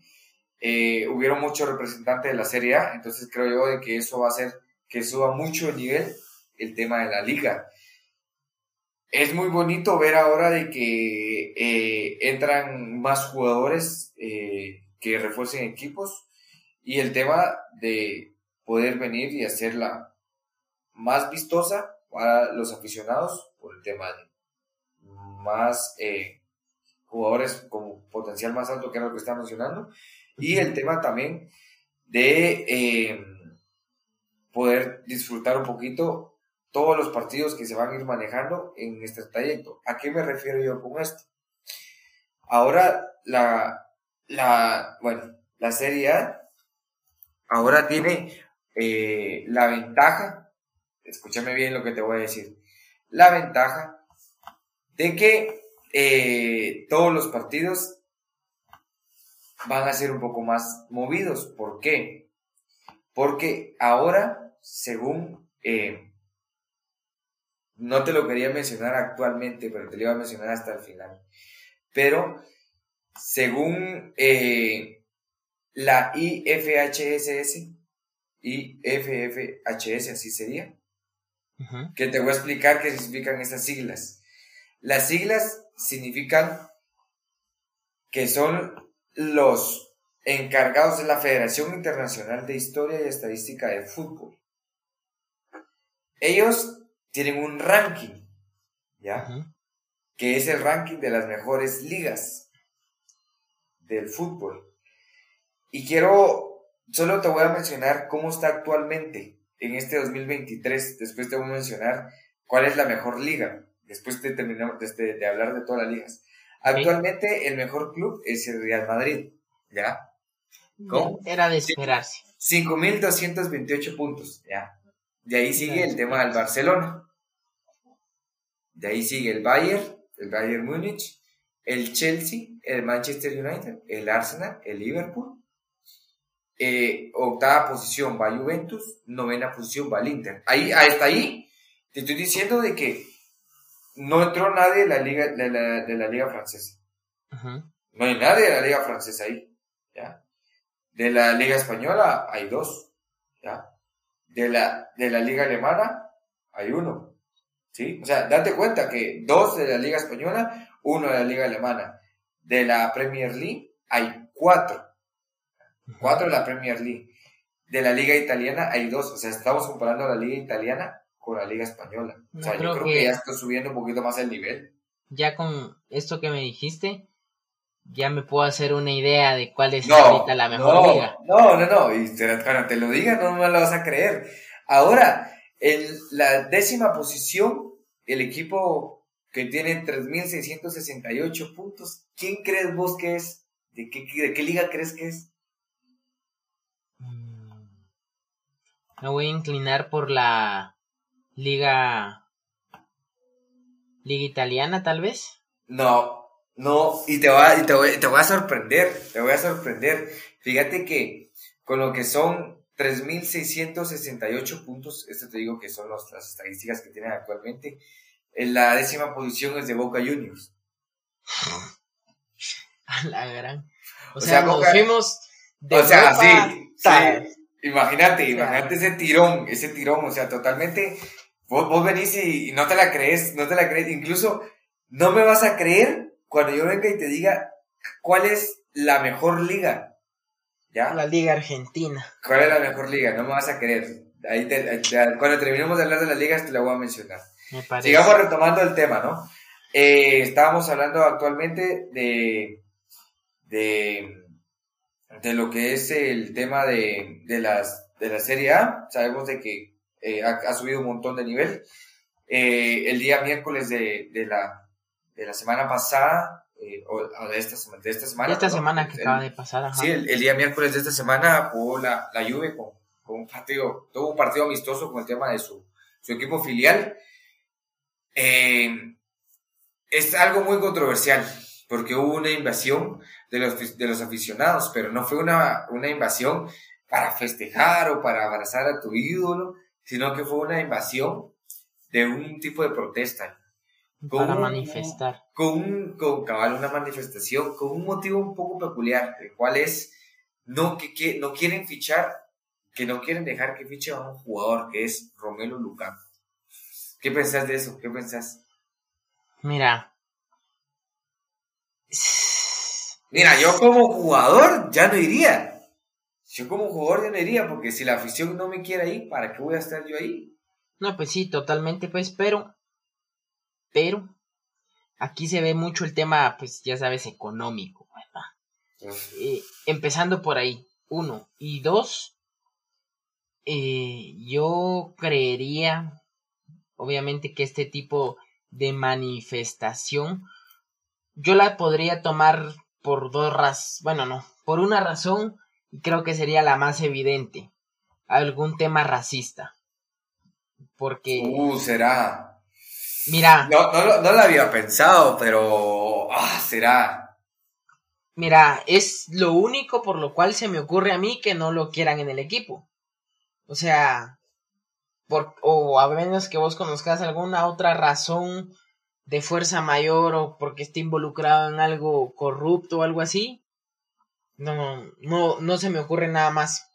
eh, hubieron muchos representantes de la Serie A, entonces creo yo de que eso va a hacer que suba mucho el nivel el tema de la liga. Es muy bonito ver ahora de que eh, entran más jugadores eh, que refuercen equipos y el tema de poder venir y hacerla más vistosa para los aficionados por el tema de más eh, jugadores con potencial más alto que era lo que está mencionando y el tema también de poder disfrutar un poquito todos los partidos que se van a ir manejando en este trayecto. ¿A qué me refiero yo con esto? Ahora la, la, bueno, la Serie A ahora tiene eh, la ventaja, escúchame bien lo que te voy a decir, la ventaja de que eh, todos los partidos van a ser un poco más movidos. ¿Por qué? Porque ahora, según eh, no te lo quería mencionar actualmente, pero te lo iba a mencionar hasta el final. Pero según eh, la IFHSS, IFFHS, así sería, que te voy a explicar qué significan esas siglas. Las siglas significan que son los encargados de la Federación Internacional de Historia y Estadística de Fútbol. Ellos tienen un ranking, ¿ya? Que es el ranking de las mejores ligas del fútbol. Y quiero, solo te voy a mencionar cómo está actualmente en este 2023. Después te voy a mencionar cuál es la mejor liga. Después de terminar de, de hablar de todas las ligas. Actualmente el mejor club es el Real Madrid, ¿ya? ¿Cómo? Era de esperarse. 5.228 puntos, ¿ya? De ahí sigue el tema del Barcelona. De ahí sigue el Bayern, el Bayern Múnich, el Chelsea, el Manchester United, el Arsenal, el Liverpool. Eh, octava posición va Juventus, novena posición va el Inter. Ahí, hasta ahí te estoy diciendo de que no entró nadie de la liga, de la, liga francesa. No hay nadie de la liga francesa ahí. ¿ya? De la liga española hay dos. ¿ya? de la, de la liga alemana hay uno, ¿sí? O sea, date cuenta que dos de la liga española, uno de la liga alemana. De la Premier League hay cuatro. Cuatro de la Premier League. De la liga italiana hay dos. O sea, estamos comparando la liga italiana con la Liga Española. o sea, yo creo que, ya está subiendo un poquito más el nivel. Ya con esto que me dijiste, ya me puedo hacer una idea de cuál es ahorita la mejor liga. No, no, no, y te, cuando te lo diga no me lo vas a creer. Ahora, en la décima posición, el equipo que tiene 3.668 puntos, ¿quién crees vos que es? ¿De qué, ¿De qué liga crees que es? Me voy a inclinar por la liga... Liga italiana, tal vez. No, no, y te, va, y te, voy, te voy a sorprender, te voy a sorprender. Fíjate que con lo que son 3.668 puntos, esto te digo que son las estadísticas que tienen actualmente, en la décima posición es de Boca Juniors. A la gran. O, sea, nos fuimos de O sea, sí, sí. Imagínate, imagínate ese tirón, ese tirón, o sea, totalmente. Vos, vos venís y, no te la crees, no te la crees. Incluso no me vas a creer cuando yo venga y te diga cuál es la mejor liga. ¿Ya? La liga argentina. ¿Cuál es la mejor liga? No me vas a creer. Ahí cuando terminemos de hablar de las ligas te la voy a mencionar. Sigamos retomando el tema, ¿no? Eh, estábamos hablando actualmente de, de, de, lo que es el tema de, de, las, de la Serie A. Sabemos de que eh, ha, subido un montón de nivel. Eh, el día miércoles de, de, la, de la semana pasada, o de esta, de esta semana. De esta semana que acaba de pasar. Sí, el, día miércoles de esta semana jugó la, la Juve con, con un partido, tuvo un partido amistoso con el tema de su, su equipo filial eh, es algo muy controversial, porque hubo una invasión de los, de los aficionados, pero no fue una, una invasión para festejar o para abrazar a tu ídolo, sino que fue una invasión de un tipo de protesta. para manifestar. Con, con cabal, una manifestación con un motivo un poco peculiar, el cual es no, que, que, no quieren fichar, que no quieren dejar que fiche a un jugador que es Romelo Lukaku. ¿Qué pensás de eso? ¿Qué pensás? Mira. Mira, yo como jugador ya no iría. Yo como jugador ya no iría, porque si la afición no me quiere ahí, ¿para qué voy a estar yo ahí? No, pues sí, totalmente, pues, pero. Pero. Aquí se ve mucho el tema, pues ya sabes, económico, ¿verdad? Eh, empezando por ahí, uno. Y dos, eh, yo creería obviamente que este tipo de manifestación yo la podría tomar por dos razones, bueno, no, por una razón creo que sería la más evidente, algún tema racista. Porque... Uh, será. Mira. No, no, no lo había pensado, pero... Ah, será. Mira, es lo único por lo cual se me ocurre a mí que no lo quieran en el equipo. O sea, o a menos que vos conozcas alguna otra razón de fuerza mayor o porque esté involucrado en algo corrupto o algo así, no, no, no se me ocurre nada más.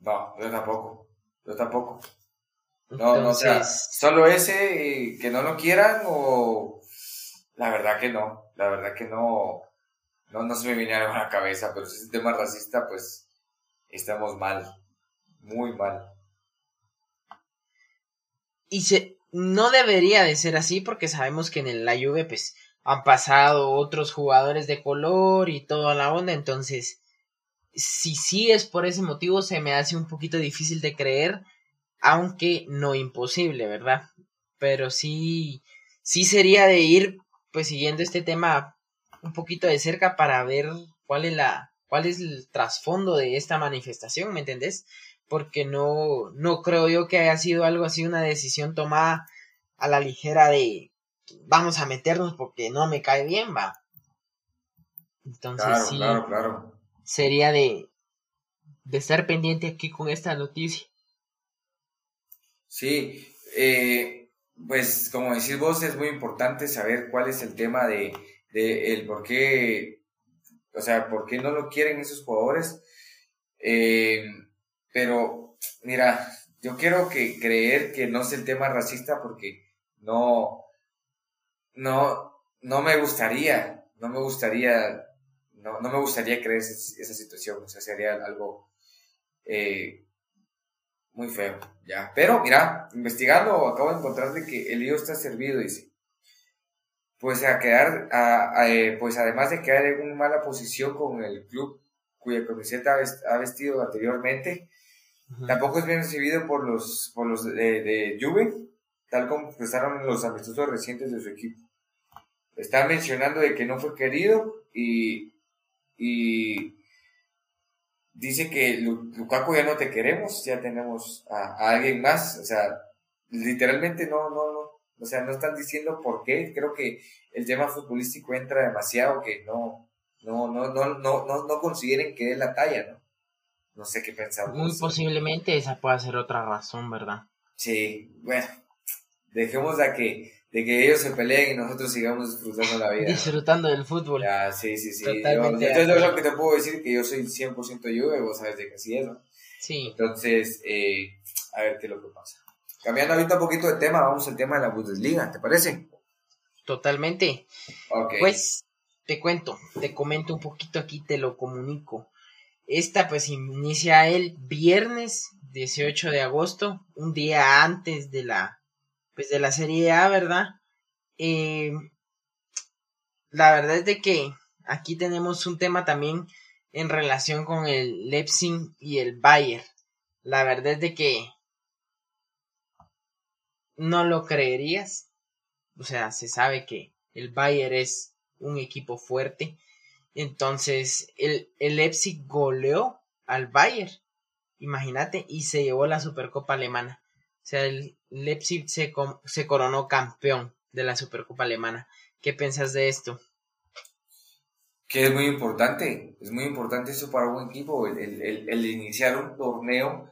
No, yo tampoco, yo tampoco. No, no, o sea, solo ese que no lo quieran o la verdad que no, la verdad que no, no, no se me viene algo a la cabeza, pero si es tema racista, pues estamos mal muy mal. Y se, no debería de ser así porque sabemos que en la Juve pues han pasado otros jugadores de color y toda la onda, entonces si sí es por ese motivo se me hace un poquito difícil de creer, aunque no imposible, ¿verdad? Pero sí sí sería de ir pues siguiendo este tema un poquito de cerca para ver cuál es la cuál es el trasfondo de esta manifestación, ¿me entendés? Porque no, no creo yo que haya sido algo así, una decisión tomada a la ligera de vamos a meternos porque no me cae bien, va. Entonces sí, sería de, de estar pendiente aquí con esta noticia. Sí, eh, pues como decís vos, es muy importante saber cuál es el tema de, de el por qué, o sea, por qué no lo quieren esos jugadores. Eh, pero, mira, yo quiero que creer que no es el tema racista porque no, no, no me gustaría, no me gustaría, no, no me gustaría creer esa, situación, o sea, sería algo eh, Muy feo, ya. Pero mira, investigando, acabo de encontrar de que el lío está servido, dice. Pues a quedar, a, eh, pues además de quedar en una mala posición con el club cuya camiseta ha vestido anteriormente, tampoco es bien recibido por los, por los de, de Juve, tal como expresaron los amistosos recientes de su equipo. Está mencionando de que no fue querido y, y dice que Lukaku ya no te queremos, ya tenemos a, alguien más, o sea, literalmente no, no, no, o sea, no están diciendo por qué, creo que el tema futbolístico entra demasiado que no, no, no, no, no, no, no consideren que es la talla, ¿no? No sé qué pensamos. Muy posiblemente esa pueda ser otra razón, ¿verdad? Sí, bueno, dejemos a que de que ellos se peleen y nosotros sigamos disfrutando la vida. Disfrutando del fútbol. Ya, sí, sí, sí. Totalmente entonces, lo que te puedo decir que yo soy 100% Juve, vos sabes de que así es, ¿no? Sí. Entonces, eh, a ver qué es lo que pasa. Cambiando ahorita un poquito de tema, vamos al tema de la Bundesliga, ¿te parece? Totalmente. Ok. Pues, te cuento, te comento un poquito aquí, te lo comunico. Esta pues inicia el viernes 18 de agosto, un día antes de la pues de la Serie A, ¿verdad? Eh, la verdad es de que aquí tenemos un tema también en relación con el Leipzig y el Bayern. La verdad es de que no lo creerías. O sea, se sabe que el Bayern es un equipo fuerte. Entonces, el, el Leipzig goleó al Bayern. Imagínate, y se llevó la Supercopa Alemana. O sea, el Leipzig se, se coronó campeón de la Supercopa Alemana. ¿Qué piensas de esto? Que es muy importante, es muy importante eso para un equipo, el, iniciar un torneo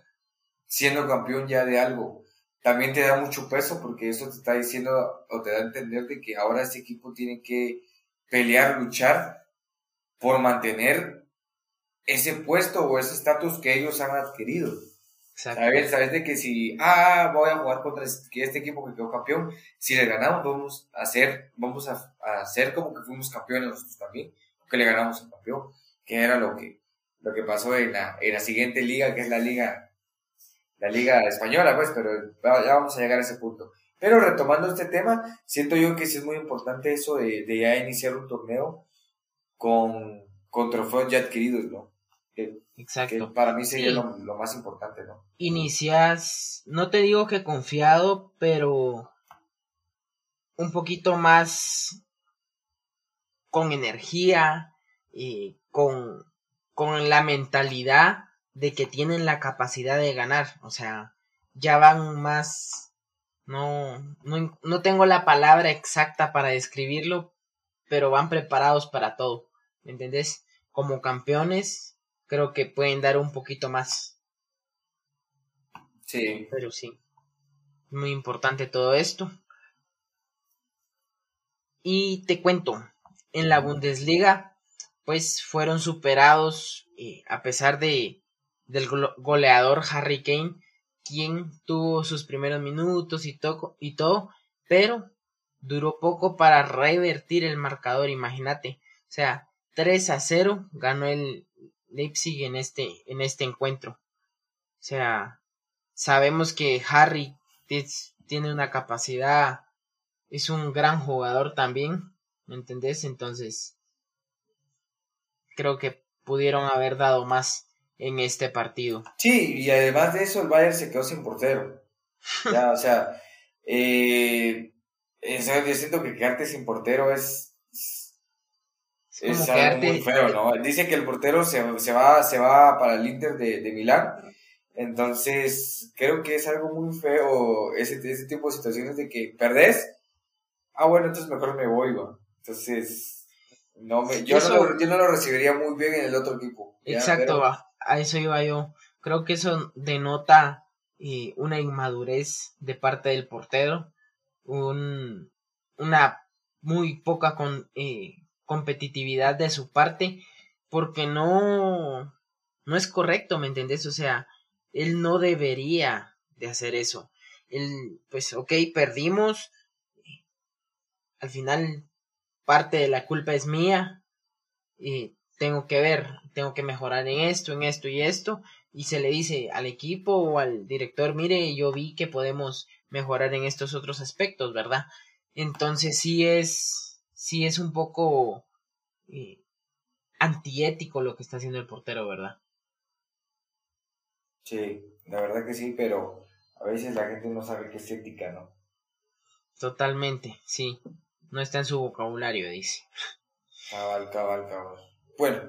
siendo campeón ya de algo. También te da mucho peso porque eso te está diciendo o te da a entender de que ahora este equipo tiene que pelear, luchar por mantener ese puesto o ese estatus que ellos han adquirido. ¿Sabes? ¿Sabes de que si, ah, voy a jugar contra este, este, equipo que quedó campeón, si le ganamos, vamos a hacer, vamos a, hacer como que fuimos campeones nosotros también, que le ganamos al campeón, que era lo que, lo que pasó en la, en la siguiente liga, que es la liga, la liga española, pues, pero ya vamos a llegar a ese punto. Pero retomando este tema, siento yo que sí es muy importante eso de, de ya iniciar un torneo con, con trofeos ya adquiridos, ¿no? Exacto. para mí sería lo, más importante, ¿no? Inicias, no te digo que confiado, pero un poquito más con energía y con, con la mentalidad de que tienen la capacidad de ganar. O sea, ya van más. No, no, no tengo la palabra exacta para describirlo, pero van preparados para todo. ¿Me entendés? Como campeones, creo que pueden dar un poquito más. Sí. Pero sí, muy importante todo esto. Y te cuento, en la Bundesliga, pues fueron superados eh, a pesar de del goleador Harry Kane, quien tuvo sus primeros minutos y, y todo, pero duró poco para revertir el marcador, imagínate. O sea, 3 a 0 ganó el Leipzig en este, en este encuentro. O sea, sabemos que Harry tiene una capacidad, es un gran jugador también, ¿me entendés? Entonces, creo que pudieron haber dado más en este partido. Sí, y además de eso, el Bayern se quedó sin portero. Ya, o sea, eh, yo siento que quedarte sin portero es es algo muy feo, ¿no? Dice que el portero se, va, se va para el Inter de, de Milán. Entonces, creo que es algo muy feo ese, ese tipo de situaciones de que perdés. Ah, bueno, entonces mejor me voy, va. Entonces, no me, yo, no lo, yo no lo recibiría muy bien en el otro equipo. Exacto, va. A eso iba yo. Creo que eso denota eh, una inmadurez de parte del portero. Un, una muy poca con, eh, competitividad de su parte porque no no es correcto, ¿me entendés? O sea, él no debería de hacer eso. Él, pues, ok, perdimos. Al final, parte de la culpa es mía. Y tengo que ver, tengo que mejorar en esto, en esto y esto, y se le dice al equipo o al director, mire, yo vi que podemos mejorar en estos otros aspectos, ¿verdad? Entonces sí es, sí es un poco eh, antiético lo que está haciendo el portero, ¿verdad? Sí, la verdad que sí, pero a veces la gente no sabe qué es ética, ¿no? Totalmente, sí. No está en su vocabulario, dice. Cabal, cabal, cabal. Bueno,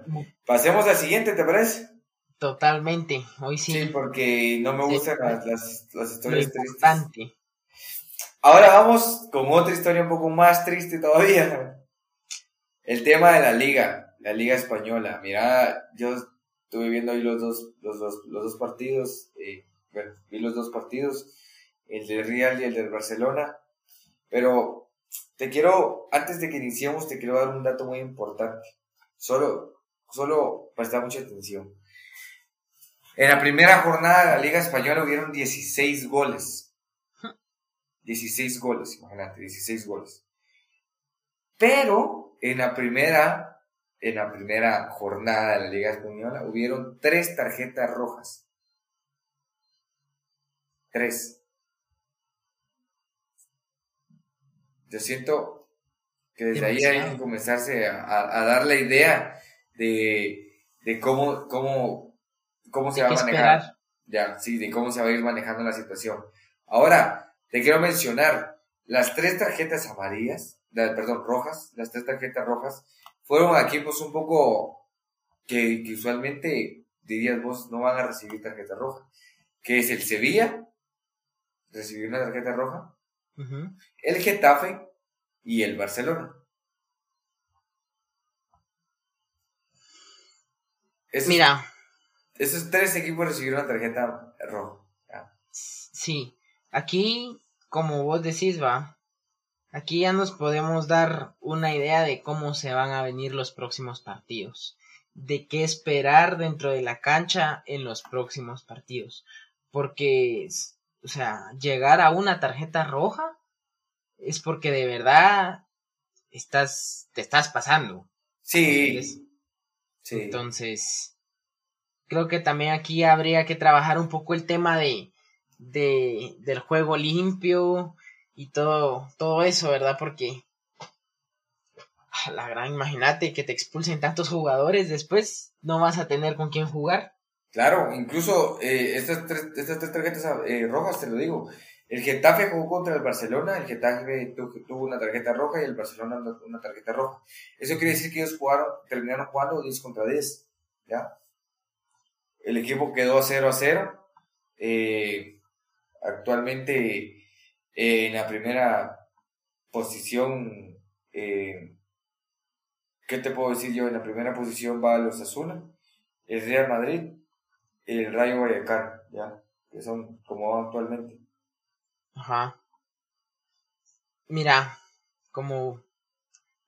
pasemos al siguiente, ¿te parece? Totalmente, hoy sí. Sí, porque no me gustan las, las, historias tristes. Ahora vamos con otra historia un poco más triste todavía. El tema de la liga, la liga española. Mira, yo estuve viendo ahí los dos, los dos, los dos partidos, eh, bueno, vi los dos partidos, el del Real y el del Barcelona, pero te quiero, antes de que iniciemos, te quiero dar un dato muy importante. Solo, solo prestar mucha atención. En la primera jornada de la Liga Española hubieron 16 goles. 16 goles, imagínate, 16 goles. Pero en la primera, en la primera jornada de la Liga Española hubieron tres tarjetas rojas. Tres. Yo siento que desde ahí hay que comenzarse a, dar la idea de, de cómo, cómo, cómo se va a manejar. Ya, sí, de cómo se va a ir manejando la situación. Ahora, te quiero mencionar, las tres tarjetas amarillas, perdón, rojas, las tres tarjetas rojas, fueron equipos un poco que, usualmente dirías vos no van a recibir tarjeta roja, que es el Sevilla, recibió una tarjeta roja, el Getafe y el Barcelona. Mira. Esos tres equipos recibieron una tarjeta roja. Sí. Aquí, como vos decís, va. Aquí ya nos podemos dar una idea de cómo se van a venir los próximos partidos. De qué esperar dentro de la cancha en los próximos partidos. Porque, o sea, llegar a una tarjeta roja es porque de verdad estás, te estás pasando. Sí. sí. Entonces, creo que también aquí habría que trabajar un poco el tema de, de del juego limpio y todo, todo eso, ¿verdad? Porque la gran, imagínate que te expulsen tantos jugadores, después no vas a tener con quién jugar. Claro, incluso eh, estas, tres, estas tres tarjetas eh, rojas, te lo digo, el Getafe jugó contra el Barcelona, el Getafe tuvo una tarjeta roja y el Barcelona una tarjeta roja. Eso quiere decir que ellos jugaron, terminaron jugando 10 contra 10, ¿ya? El equipo quedó 0 a 0. Eh, actualmente eh, en la primera posición, eh, ¿qué te puedo decir yo? En la primera posición va los Azul, el Real Madrid, el Rayo Vallecano, ¿ya? Que son como actualmente. Ajá. Mira, como...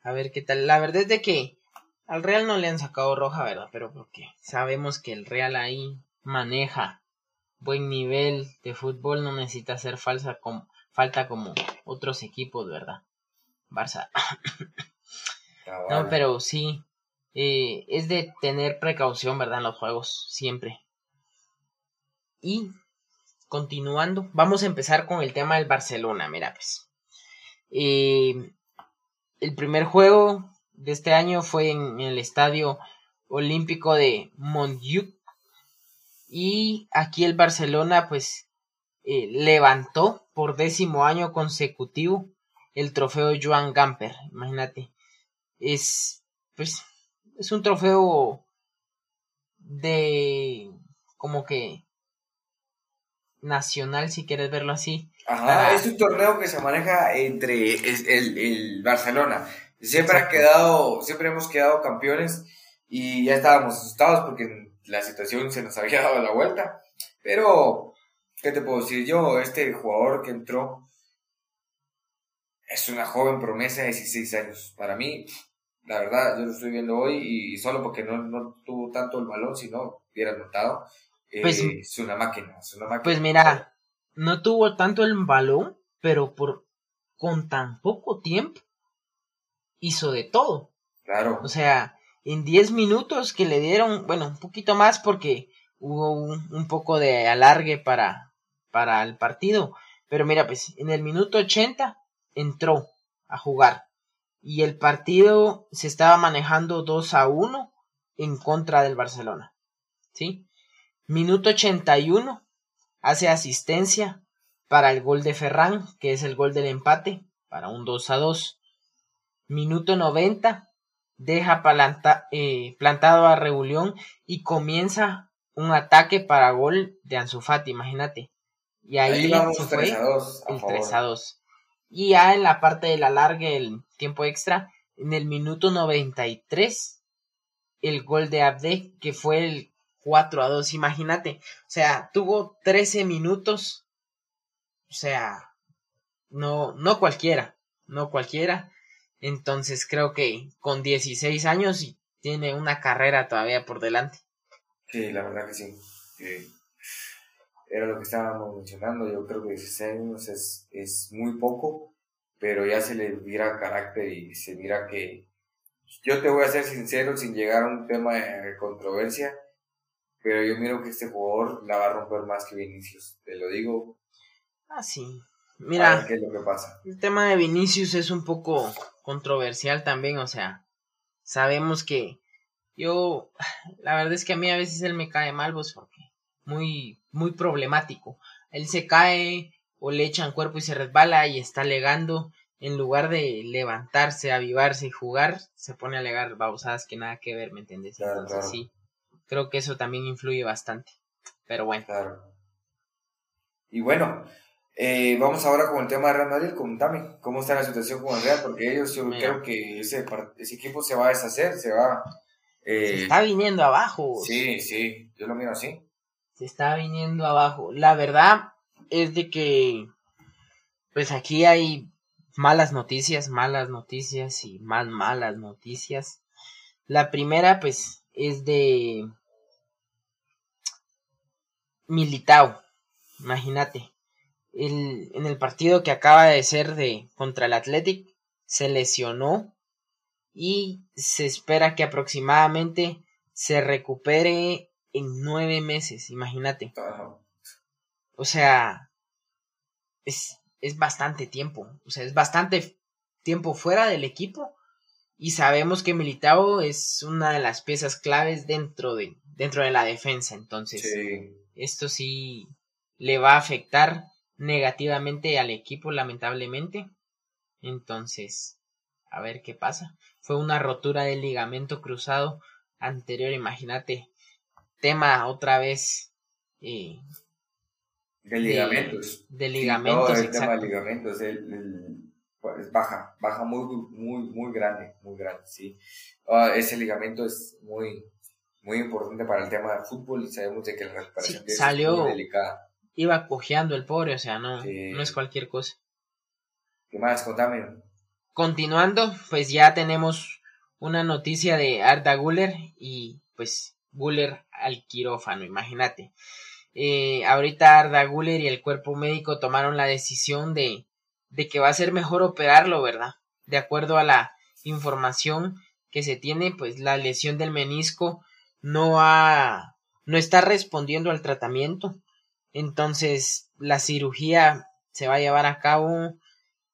A ver qué tal. La verdad es de que al Real no le han sacado roja, ¿verdad? Pero porque sabemos que el Real ahí maneja buen nivel de fútbol, no necesita hacer falsa falta como otros equipos, ¿verdad? Barça. no, pero sí. Eh, es de tener precaución, ¿verdad? En los juegos, siempre. Y continuando, vamos a empezar con el tema del Barcelona. Mira, pues. Eh, el primer juego de este año fue en, el Estadio Olímpico de Montjuic. Y aquí el Barcelona, pues, eh, levantó por décimo año consecutivo el trofeo Joan Gamper. Imagínate. Es, pues, es un trofeo de como que nacional, si quieres verlo así. Ajá, es un torneo que se maneja entre el, Barcelona. Siempre ha quedado, siempre hemos quedado campeones y ya estábamos asustados porque la situación se nos había dado la vuelta. Pero, ¿qué te puedo decir yo? Este jugador que entró es una joven promesa de 16 años. Para mí, la verdad, yo lo estoy viendo hoy y solo porque no, no tuvo tanto el balón, si no, hubiera notado pues, eh, es una máquina, es una máquina. Pues mira, no tuvo tanto el balón, pero por con tan poco tiempo hizo de todo. Claro. O sea, en 10 minutos que le dieron, bueno, un poquito más porque hubo un, poco de alargue para, para el partido. Pero mira, pues en el minuto 80 entró a jugar y el partido se estaba manejando 2 a 1 en contra del Barcelona. ¿Sí? Minuto 81 hace asistencia para el gol de Ferran, que es el gol del empate, para un 2 a 2. Minuto 90 deja eh, plantado a Rebulión y comienza un ataque para gol de Ansu imagínate. Y ahí, se fue el 3 a 2. Y ya en la parte de la larga, el tiempo extra, en el minuto 93, el gol de Abde, que fue el 4 a 2, imagínate. O sea, tuvo 13 minutos. O sea, no, no cualquiera, no cualquiera. Entonces creo que con 16 años y tiene una carrera todavía por delante. Sí, la verdad que sí. era lo que estábamos mencionando. Yo creo que 16 años es, es muy poco, pero ya se le mira carácter y se mira que. Yo te voy a ser sincero, sin llegar a un tema de controversia, pero yo miro que este jugador la va a romper más que Vinicius. Te lo digo. Ah, sí. Mira, qué es lo que pasa. El tema de Vinicius es un poco controversial también, o sea, sabemos que yo, la verdad es que a mí a veces él me cae mal, vos, porque muy, muy problemático. Él se cae o le echan cuerpo y se resbala y está alegando, en lugar de levantarse, avivarse y jugar, se pone a alegar babosadas que nada que ver, ¿me entiendes? Entonces sí, creo que eso también influye bastante. Pero bueno. Claro. Y bueno, eh, vamos ahora con el tema de Real Madrid. Contame, ¿cómo está la situación con el Real? Porque ellos, yo creo que ese, ese equipo se va a deshacer, se va. Eh, se está viniendo abajo. Sí, sí, yo lo miro así. Se está viniendo abajo. La verdad es de que, pues aquí hay malas noticias, malas noticias y más malas noticias. La primera, pues, es de Militao. Imagínate en el partido que acaba de ser de contra el Athletic se lesionó y se espera que aproximadamente se recupere en nueve meses, imagínate. O sea, es, es bastante tiempo, o sea, es bastante tiempo fuera del equipo y sabemos que Militao es una de las piezas claves dentro de, dentro de la defensa, entonces esto sí le va a afectar negativamente al equipo, lamentablemente. Entonces, a ver qué pasa. Fue una rotura del ligamento cruzado anterior, imagínate. Tema otra vez. Eh, de ligamentos. De, ligamentos. el tema de ligamentos pues, baja, baja muy, muy, muy grande, muy grande, sí. Ah, ese ligamento es muy, muy importante para el tema del fútbol y sabemos de que la recuperación es muy delicada iba cojeando el pobre, o sea, no, no es cualquier cosa. ¿Qué más? Contame. Continuando, pues ya tenemos una noticia de Arda Guller y pues Guller al quirófano, imagínate. Eh, ahorita Arda Guller y el cuerpo médico tomaron la decisión de, de que va a ser mejor operarlo, ¿verdad? De acuerdo a la información que se tiene, pues la lesión del menisco no ha, no está respondiendo al tratamiento entonces, la cirugía se va a llevar a cabo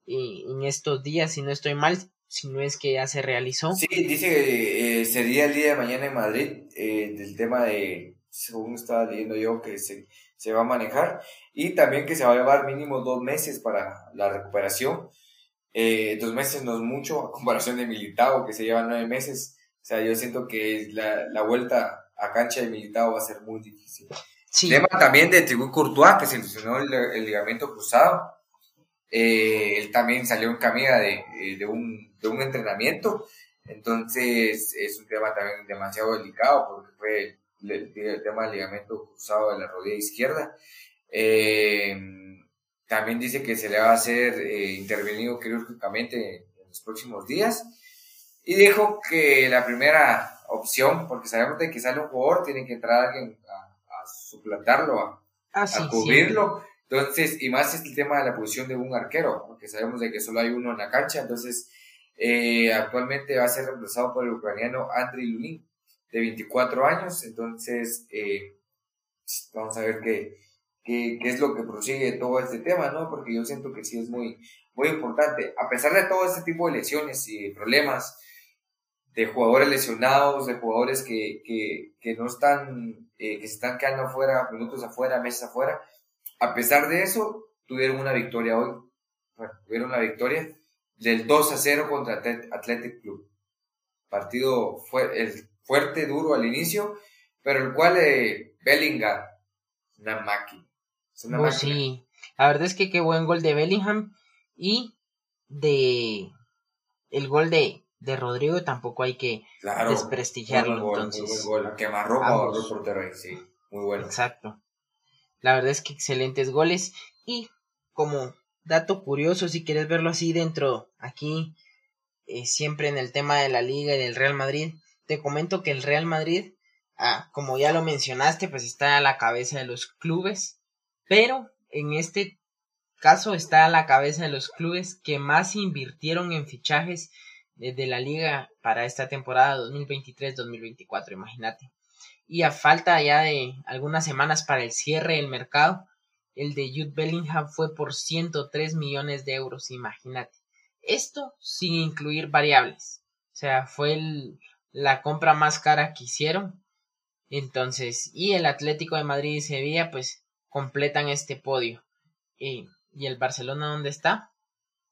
eh, en estos días, si no estoy mal, si no es que ya se realizó. Sí, dice que eh, sería el día de mañana en Madrid, eh, del tema de, según estaba leyendo yo, que se, se va a manejar y también que se va a llevar mínimo dos meses para la recuperación. dos meses no es mucho a comparación de Militao, que se lleva nueve meses. O sea, yo siento que la, la vuelta a cancha de Militao va a ser muy difícil. Tema también de Thibaut Courtois, que se lesionó el, ligamento cruzado. Eh, él también salió en camino de, eh, de, un, de un entrenamiento. Entonces es un tema también demasiado delicado porque fue el, tema del ligamento cruzado de la rodilla izquierda. Eh, también dice que se le va a hacer intervenido quirúrgicamente en los próximos días. Y dijo que la primera opción, porque sabemos de que sale un jugador, tiene que entrar alguien suplantarlo, a, ah, cubrirlo. Entonces, y más es el tema de la posición de un arquero, porque sabemos de que solo hay uno en la cancha, entonces Eh, actualmente va a ser reemplazado por el ucraniano Andriy Lunin, de 24 años. Entonces, eh, vamos a ver qué, qué, qué, es lo que prosigue todo este tema, ¿no? Porque yo siento que sí es muy, muy importante. A pesar de todo este tipo de lesiones y problemas, de jugadores lesionados, de jugadores que, que, que no están, eh, que se están quedando afuera, minutos afuera, meses afuera. A pesar de eso, tuvieron una victoria hoy. Bueno, tuvieron una victoria del 2 a 0 contra Athletic Club. Partido fue el fuerte, duro al inicio, pero el cual eh, Bellingham, una máquina. una oh, Sí, la verdad es que qué buen gol de Bellingham y de el gol de de Rodrigo tampoco hay que desprestigiarlo. Muy entonces, muy buen gol. Quemarropa el portero sí, muy bueno. Exacto. La verdad es que excelentes goles. Y como dato curioso, si quieres verlo así dentro, aquí, eh, siempre en el tema de la liga y del Real Madrid, te comento que el Real Madrid, ah, como ya lo mencionaste, pues está a la cabeza de los clubes, pero en este caso está a la cabeza de los clubes que más invirtieron en fichajes de la liga para esta temporada 2023-2024, imagínate. Y a falta ya de algunas semanas para el cierre del mercado, el de Jude Bellingham fue por 103 millones de euros, imagínate. Esto sin incluir variables. O sea, fue la compra más cara que hicieron. Entonces, y el Atlético de Madrid y Sevilla, pues, completan este podio. ¿Y, y el Barcelona dónde está?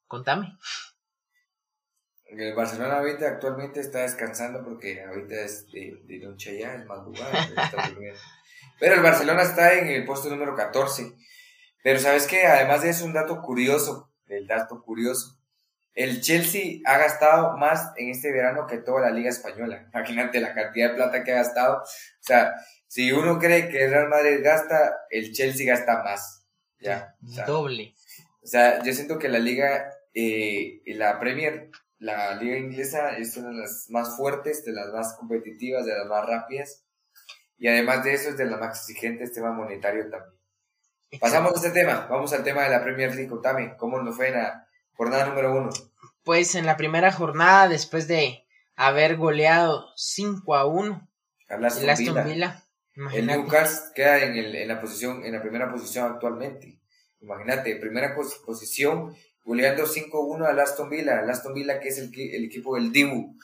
Contame. El Barcelona ahorita actualmente está descansando porque ahorita es de, noche ya, es madrugada. Pero el Barcelona está en el puesto número 14. Pero sabes que además de eso, un dato curioso, el dato curioso, el Chelsea ha gastado más en este verano que toda la liga española. Imagínate la cantidad de plata que ha gastado. O sea, si uno cree que el Real Madrid gasta, el Chelsea gasta más. Ya. Doble. O sea, yo siento que la liga, eh, la Premier la liga inglesa es una de las más fuertes, de las más competitivas, de las más rápidas. Y además de eso es de las más exigentes, tema monetario también. Pasamos a este tema, vamos al tema de la Premier League. Contame, ¿cómo nos fue en la jornada número uno? Pues en la primera jornada, después de haber goleado 5 a 1, el Aston Villa. el Newcastle queda en, el, en, la posición, en la primera posición actualmente. Imagínate, primera posición goleando 5-1 al Aston Villa, al Aston Villa que es el, el equipo del Dibu,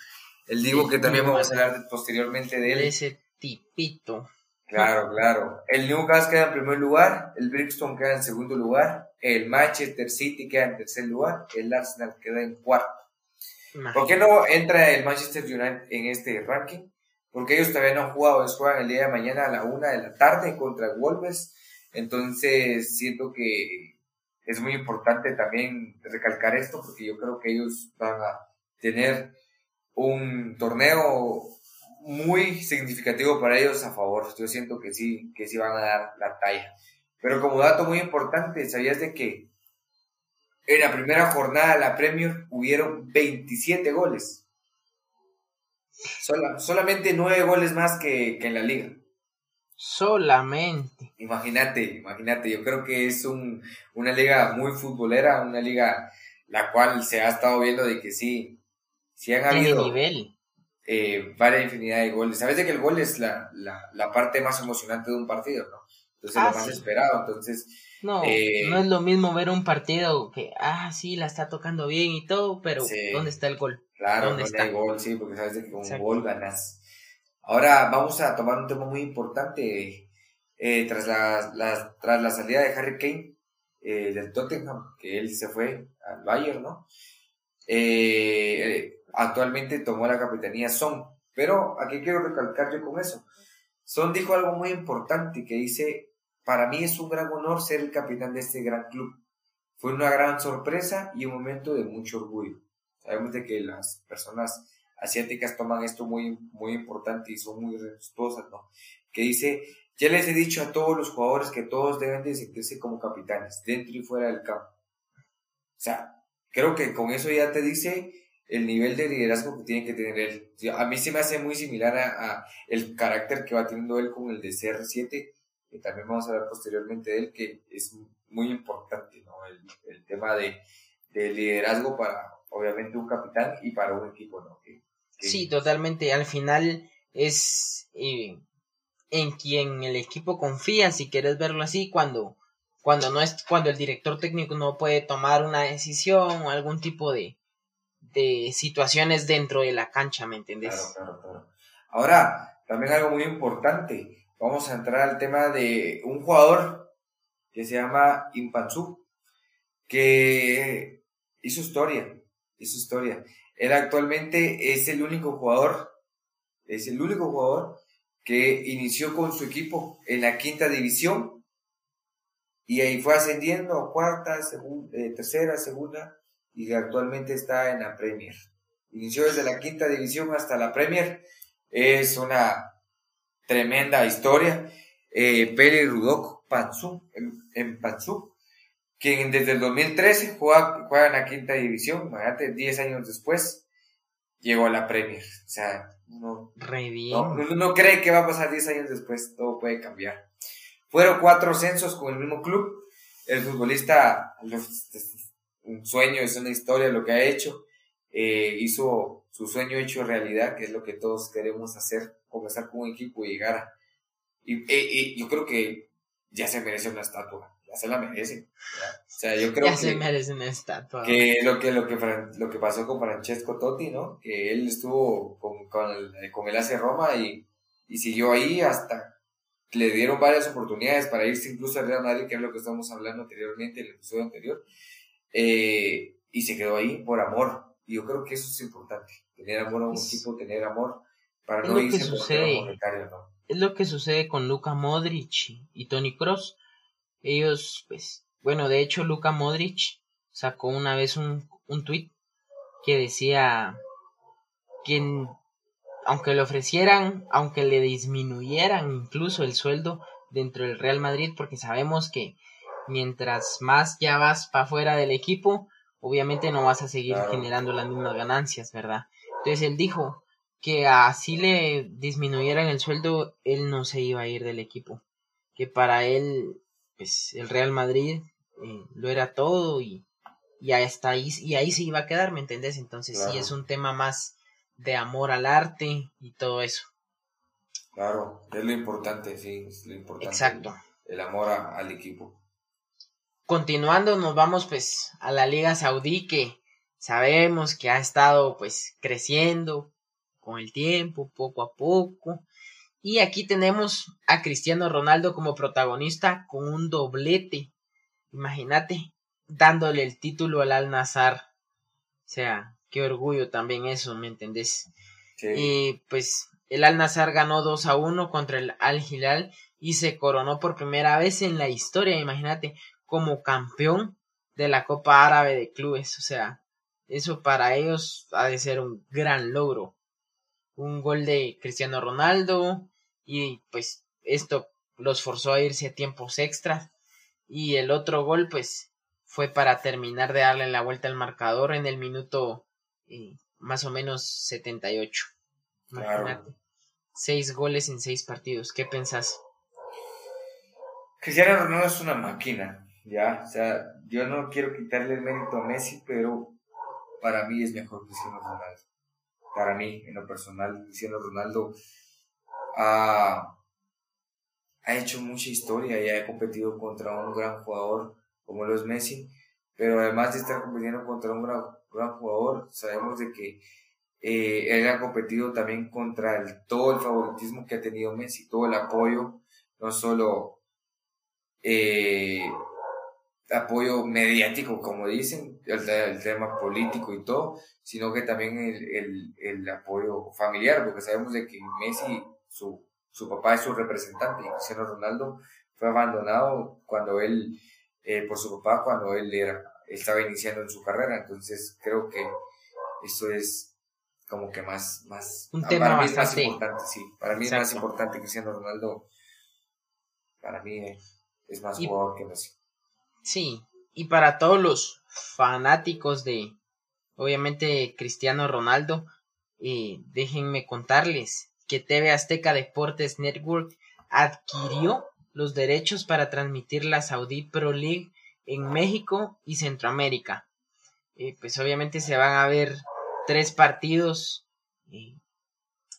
el Dibu que también vamos a hablar posteriormente de él. ese tipito. Claro, claro. El Newcastle queda en primer lugar, el Brixton queda en segundo lugar, el Manchester City queda en tercer lugar, el Arsenal queda en cuarto. ¿Por qué no entra el Manchester United en este ranking? Porque ellos todavía no han jugado, ellos juegan el día de mañana a la una de la tarde contra Wolves. Entonces siento que es muy importante también recalcar esto porque yo creo que ellos van a tener un torneo muy significativo para ellos a favor. Yo siento que sí, que sí van a dar la talla. Pero como dato muy importante, ¿sabías de que en la primera jornada de la Premier hubieron 27 goles? solamente 9 goles más que, que en la liga. Solamente. Imagínate, imagínate, yo creo que es un, una liga muy futbolera, una liga la cual se ha estado viendo de que sí, sí han habido nivel? Eh, varias infinidad de goles. Sabes de que el gol es la, la, parte más emocionante de un partido, ¿no? Entonces lo ah, más esperado, entonces... No, eh, no es lo mismo ver un partido que, ah, sí, la está tocando bien y todo, pero ¿dónde está el gol? Claro, ¿dónde, está? el gol? Sí, porque sabes de que con un gol ganas. Ahora vamos a tomar un tema muy importante eh, tras, la, tras la salida de Harry Kane eh, del Tottenham, que él se fue al Bayern, ¿no? Eh, actualmente tomó la capitanía Son, pero aquí quiero recalcar yo con eso. Son dijo algo muy importante que dice, para mí es un gran honor ser el capitán de este gran club. Fue una gran sorpresa y un momento de mucho orgullo. Sabemos de que las personas asiáticas toman esto muy, muy importante y son muy respetuosas, ¿no? Que dice, ya les he dicho a todos los jugadores que todos deben de sentirse como capitanes, dentro y fuera del campo. O sea, creo que con eso ya te dice el nivel de liderazgo que tiene que tener él. A mí se me hace muy similar a, el carácter que va teniendo él con el de CR7, que también vamos a hablar posteriormente de él, que es muy importante, ¿no? El, el tema de, de liderazgo para, obviamente un capitán y para un equipo, ¿no? Sí, totalmente. Al final es eh, en quien el equipo confía, si quieres verlo así, cuando, cuando no es, cuando el director técnico no puede tomar una decisión o algún tipo de, de situaciones dentro de la cancha, ¿me entendés? Claro, claro, claro. Ahora, también algo muy importante, vamos a entrar al tema de un jugador que se llama Impansu, que hizo historia, hizo historia. Él actualmente es el único jugador, es el único jugador que inició con su equipo en la quinta división y ahí fue ascendiendo a cuarta, eh, tercera, segunda y actualmente está en la Premier. Inició desde la quinta división hasta la Premier. Es una tremenda historia. Eh, Rudok Pansu, en, Pansu, quien desde el 2013 juega, juega en la quinta división, imagínate, 10 años después llegó a la Premier. O sea, no, No, cree que va a pasar 10 años después, todo puede cambiar. Fueron cuatro censos con el mismo club. El futbolista, un sueño, es una historia lo que ha hecho. Eh, hizo su sueño hecho realidad, que es lo que todos queremos hacer, comenzar con un equipo y llegar a... Y, y yo creo que ya se merece una estatua se la merece. O sea, yo creo ya que, se merece una estatua. Que lo que, lo que lo que pasó con Francesco Totti, ¿no? Que él estuvo con, con, el, con el AC Roma y, y siguió ahí hasta le dieron varias oportunidades para irse incluso al Real Madrid, que es lo que estamos hablando anteriormente, en el episodio anterior, eh, y se quedó ahí por amor. Y yo creo que eso es importante, tener amor a un equipo, tener amor para no irse por monetario, ¿no? Es lo que sucede con Luka Modric y Tony Cross ellos, pues, bueno, de hecho, Luka Modric sacó una vez un, un tweet que decía que aunque le ofrecieran, aunque le disminuyeran incluso el sueldo dentro del Real Madrid, porque sabemos que mientras más ya vas para fuera del equipo, obviamente no vas a seguir generando las mismas ganancias, ¿verdad? Entonces él dijo que así le disminuyeran el sueldo, él no se iba a ir del equipo, que para él pues el Real Madrid eh, lo era todo y, y hasta ahí, y ahí se iba a quedar, ¿me entendés? Entonces sí es un tema más de amor al arte y todo eso. Claro, es lo importante, sí, es lo importante. Exacto. El, amor al equipo. Continuando, nos vamos pues a la Liga Saudí que sabemos que ha estado pues creciendo con el tiempo, poco a poco. Y aquí tenemos a Cristiano Ronaldo como protagonista con un doblete. Imagínate, dándole el título al Al Nazar. O sea, qué orgullo también eso, ¿me entendés? Y pues el Al Nazar ganó 2 a 1 contra el Al Hilal y se coronó por primera vez en la historia, imagínate, como campeón de la Copa Árabe de Clubes. O sea, eso para ellos ha de ser un gran logro. Un gol de Cristiano Ronaldo, y pues esto los forzó a irse a tiempos extras y el otro gol pues fue para terminar de darle la vuelta al marcador en el minuto eh, más o menos 78. Imagínate. Seis goles en seis partidos. ¿Qué pensás? Cristiano Ronaldo es una máquina, ya. O sea, yo no quiero quitarle el mérito a Messi, pero para mí es mejor Cristiano Ronaldo. Para mí, en lo personal, Cristiano Ronaldo ha, hecho mucha historia y ha competido contra un gran jugador como lo es Messi, pero además de estar compitiendo contra un gran, jugador, sabemos de que eh, él ha competido también contra el, todo el favoritismo que ha tenido Messi, todo el apoyo, no solo eh, apoyo mediático, como dicen, el, tema político y todo, sino que también el, el, el apoyo familiar, porque sabemos de que Messi su, su papá es su representante, y Cristiano Ronaldo fue abandonado cuando él, eh, por su papá, cuando él era, estaba iniciando en su carrera, entonces creo que esto es como que más, más, un tema para mí es más importante, sí, para mí es más importante Cristiano Ronaldo, para mí es más jugador que Messi. Sí, y para todos los fanáticos de, obviamente, Cristiano Ronaldo, eh, déjenme contarles que TV Azteca Deportes Network adquirió los derechos para transmitir la Saudi Pro League en México y Centroamérica. pues obviamente se van a ver tres partidos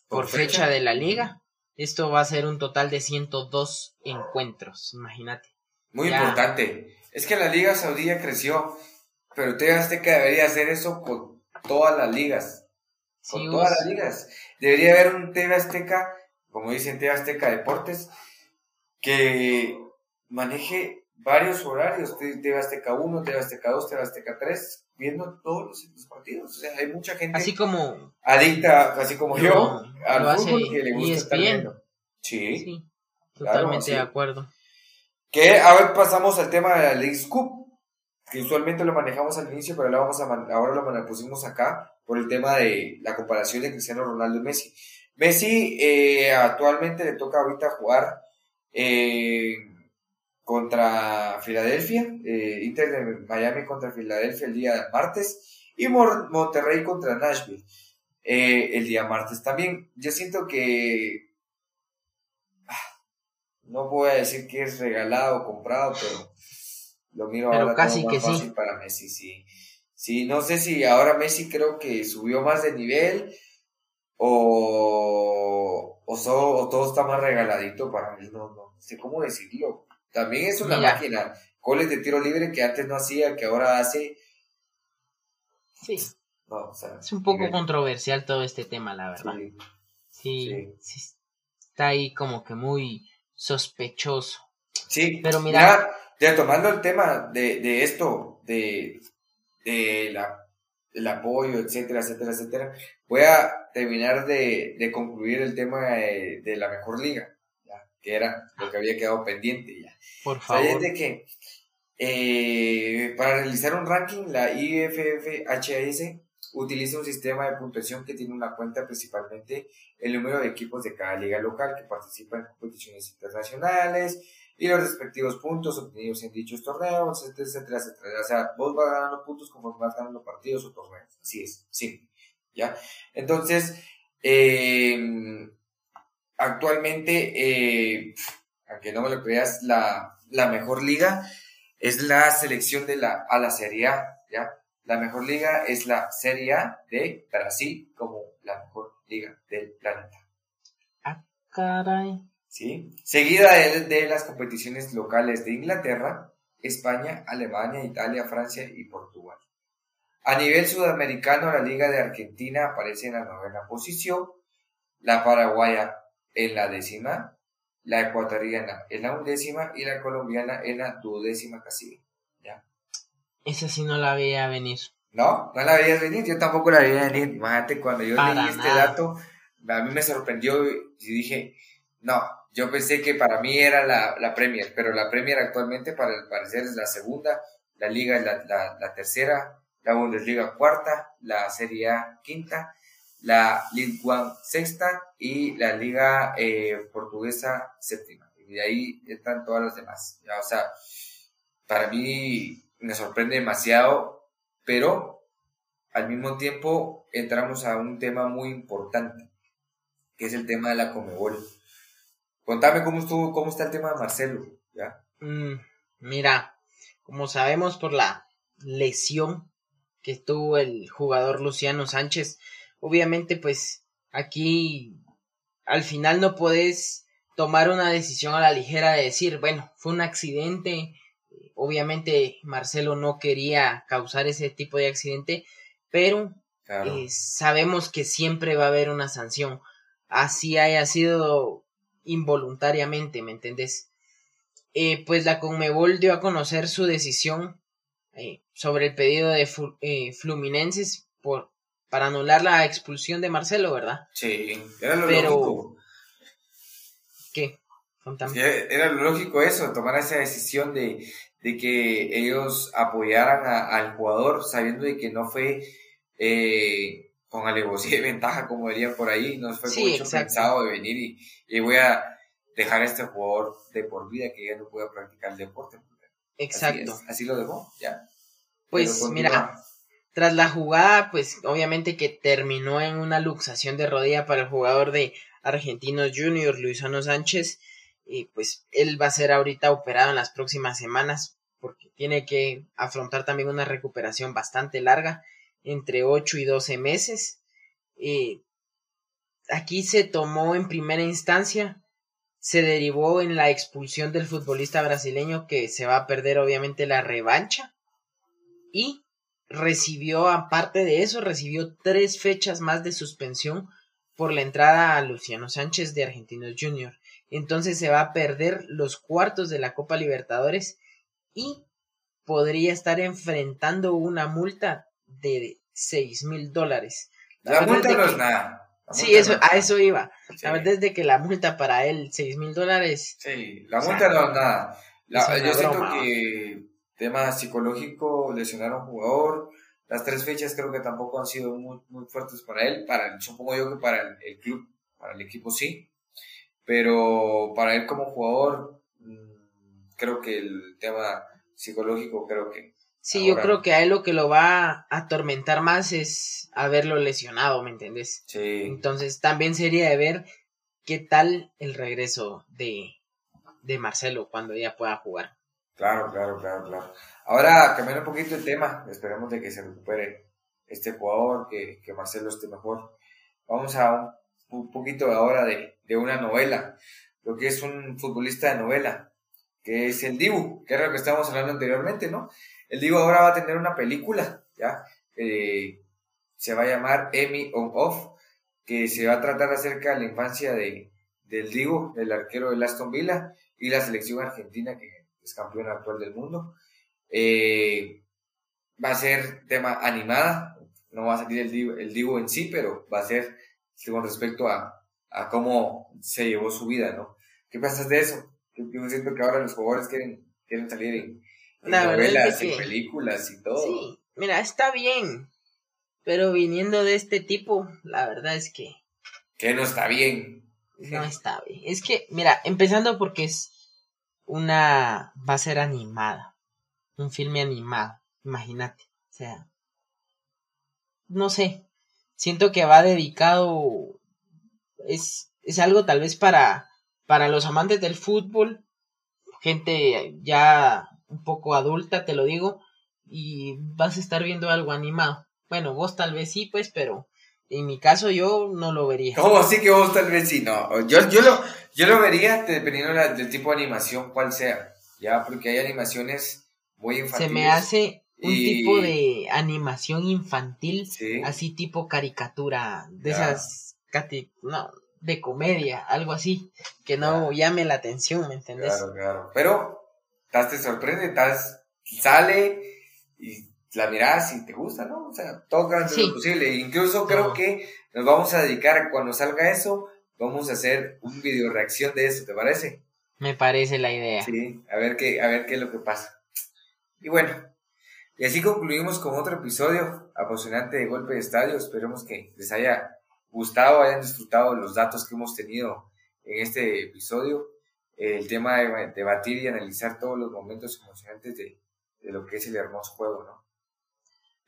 por, fecha? de la liga. Esto va a ser un total de 102 encuentros, imagínate. Muy importante. Es que la Liga Saudí creció, pero TV Azteca debería hacer eso con todas las ligas. Con todas las ligas. Debería haber un TV Azteca, como dicen TV Azteca Deportes, que maneje varios horarios, TV Azteca 1, TV Azteca 2, TV Azteca 3, viendo todos los, partidos. O sea, hay mucha gente así como adicta, así como yo, al fútbol que le gusta estar viendo. Sí, sí totalmente de acuerdo. Que ahora pasamos al tema de la League Cup, que usualmente lo manejamos al inicio, pero ahora, vamos a ahora lo pusimos acá por el tema de la comparación de Cristiano Ronaldo y Messi. Messi eh, actualmente le toca ahorita jugar eh, contra Filadelfia, eh, Inter de Miami contra Filadelfia el día martes y Monterrey contra Nashville el día martes también. Yo siento que no voy a decir que es regalado o comprado, pero lo miro ahora casi como más que fácil para Messi, sí. Sí, no sé si ahora Messi creo que subió más de nivel o, o, todo está más regaladito para mí, no, no sé cómo decirlo. También es una máquina, goles de tiro libre que antes no hacía, que ahora hace. Sí. es un poco controversial todo este tema, la verdad. sí. sí. Está ahí como que muy sospechoso. Sí, pero mira, ya, tomando el tema de, de esto, de, de la, el apoyo, etcétera, etcétera, etcétera, voy a terminar de, de concluir el tema de, de la mejor liga, ¿ya? que era lo que había quedado pendiente ya. Por favor. de que eh, para realizar un ranking, la IFFHS utiliza un sistema de puntuación que tiene una cuenta principalmente el número de equipos de cada liga local que participan en competiciones internacionales y los respectivos puntos obtenidos en dichos torneos, etcétera, etcétera. O sea, vos vas ganando puntos conforme vas ganando partidos o torneos. Así es, sí. ¿Ya? Entonces, em, actualmente, eh, aunque no me lo creas, la, la mejor liga es la selección de la, a la Serie A, ¿ya? La mejor liga es la Serie A de Brasil como la mejor liga del planeta. Ah, caray. ¿Sí? Seguida de, las competiciones locales de Inglaterra, España, Alemania, Italia, Francia y Portugal. A nivel sudamericano, la Liga de Argentina aparece en la novena posición, la paraguaya en la décima, la ecuatoriana en la undécima y la colombiana en la duodécima casilla. ¿Ya? Esa sí no la veía venir. No, no la veías venir, yo tampoco la veía venir. Imagínate, cuando yo leí este dato, a mí me sorprendió y dije, no, yo pensé que para mí era la, la Premier, pero la Premier actualmente para el parecer es la segunda, la Liga es la, la, tercera, la Bundesliga cuarta, la Serie A quinta, la Ligue 1 sexta y la Liga eh, Portuguesa séptima. Y de ahí están todas las demás. Ya, o sea, para mí me sorprende demasiado, pero al mismo tiempo entramos a un tema muy importante, que es el tema de la Comebol. Contame cómo estuvo, cómo está el tema de Marcelo, ¿ya? Mm, mira, como sabemos por la lesión que tuvo el jugador Luciano Sánchez, obviamente pues aquí al final no puedes tomar una decisión a la ligera de decir, bueno, fue un accidente, obviamente Marcelo no quería causar ese tipo de accidente, pero eh, sabemos que siempre va a haber una sanción. Así haya sido involuntariamente, ¿me entendés? Eh, pues la Conmebol dio a conocer su decisión eh, sobre el pedido de Fluminenses por, para anular la expulsión de Marcelo, ¿verdad? Sí, era lo lógico. ¿Qué? era lo lógico eso, tomar esa decisión de, de que ellos apoyaran al jugador sabiendo de que no fue eh, con alevosía de ventaja como diría por ahí, no fue mucho pensado de venir y, voy a dejar a este jugador de por vida que ya no pueda practicar el deporte. Exacto. Así, lo dejó, ya. Pues mira, tras la jugada, pues obviamente que terminó en una luxación de rodilla para el jugador de Argentinos Junior, Luisano Sánchez, y pues él va a ser ahorita operado en las próximas semanas porque tiene que afrontar también una recuperación bastante larga, entre 8 y 12 meses. Eh, aquí se tomó en primera instancia, se derivó en la expulsión del futbolista brasileño que se va a perder obviamente la revancha y recibió, aparte de eso, recibió tres fechas más de suspensión por la entrada a Luciano Sánchez de Argentinos Junior. Entonces se va a perder los cuartos de la Copa Libertadores y podría estar enfrentando una multa de seis mil dólares. La, multa no es nada. Sí, eso, a eso iba. La verdad es de que la multa para él, seis mil dólares. Sí, la multa no es nada. yo siento que tema psicológico, lesionar a un jugador, las tres fechas creo que tampoco han sido muy, muy fuertes para él, para, supongo yo que para el, club, para el equipo sí, pero para él como jugador, mm, creo que el tema psicológico creo que... Sí, yo creo que a él lo que lo va a atormentar más es haberlo lesionado, ¿me entiendes? Sí. Entonces también sería de ver qué tal el regreso de, de Marcelo cuando ya pueda jugar. Claro, claro, claro, claro. Ahora, cambiando un poquito el tema, esperemos de que se recupere este jugador, que, que Marcelo esté mejor. Vamos a un, poquito ahora de, de, una novela, lo que es un futbolista de novela, que es el Dibu, que era lo que estábamos hablando anteriormente, ¿no? El Dibu ahora va a tener una película, ¿ya? se va a llamar Emmy on Off, que se va a tratar acerca de la infancia de, del Dibu, el arquero del Aston Villa, y la selección argentina que es campeón actual del mundo. Eh, va a ser tema animada, no va a salir el divo, el divo en sí, pero va a ser con respecto a, a cómo se llevó su vida, ¿no? ¿Qué piensas de eso? Yo, siento que ahora los jugadores quieren, quieren salir en, novelas, y películas y todo. Sí, mira, está bien, pero viniendo de este tipo, la verdad es que... Que no está bien. No está bien. Es que, mira, empezando porque es una va a ser animada, un filme animado, imagínate, o sea, no sé, siento que va dedicado, es, es algo tal vez para, para los amantes del fútbol, gente ya un poco adulta, te lo digo, y vas a estar viendo algo animado. Bueno, vos tal vez sí, pues, pero en mi caso yo no lo vería. ¿Cómo así que vos tal vez sí? No, yo, yo, lo, yo lo vería dependiendo del tipo de animación, cual sea. Ya, porque hay animaciones muy infantiles. Se me hace un tipo de animación infantil, así tipo caricatura, de esas, no, de comedia, algo así, que no llame la atención, ¿me entendés? Claro, claro. Pero, te sorprende, estás, sale y la miras y te gusta, ¿no? O sea, todo lo posible. Incluso creo que nos vamos a dedicar, cuando salga eso, vamos a hacer un video reacción de eso, ¿te parece? Me parece la idea. Sí, a ver qué, a ver qué es lo que pasa. Y bueno, y así concluimos con otro episodio apasionante de Golpe de Estadio. Esperemos que les haya gustado, hayan disfrutado los datos que hemos tenido en este episodio. El tema de debatir y analizar todos los momentos emocionantes de, de lo que es el hermoso juego, ¿no?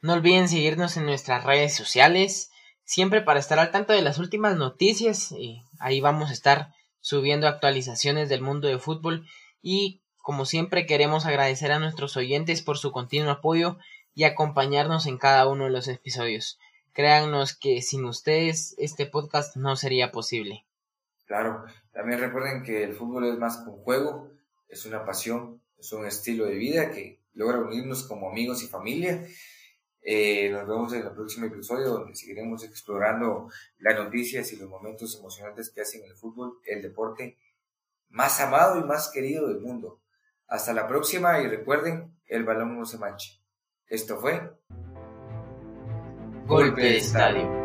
No olviden seguirnos en nuestras redes sociales, siempre para estar al tanto de las últimas noticias. Y ahí vamos a estar subiendo actualizaciones del mundo de fútbol y como siempre queremos agradecer a nuestros oyentes por su continuo apoyo y acompañarnos en cada uno de los episodios. Créannos que sin ustedes este podcast no sería posible. Claro, también recuerden que el fútbol es más que un juego, es una pasión, es un estilo de vida que logra unirnos como amigos y familia eh, nos vemos en el próximo episodio donde seguiremos explorando las noticias y los momentos emocionantes que hacen el fútbol, el deporte más amado y más querido del mundo. Hasta la próxima y recuerden, el balón no se manche. Esto fue Golpe de Estadio.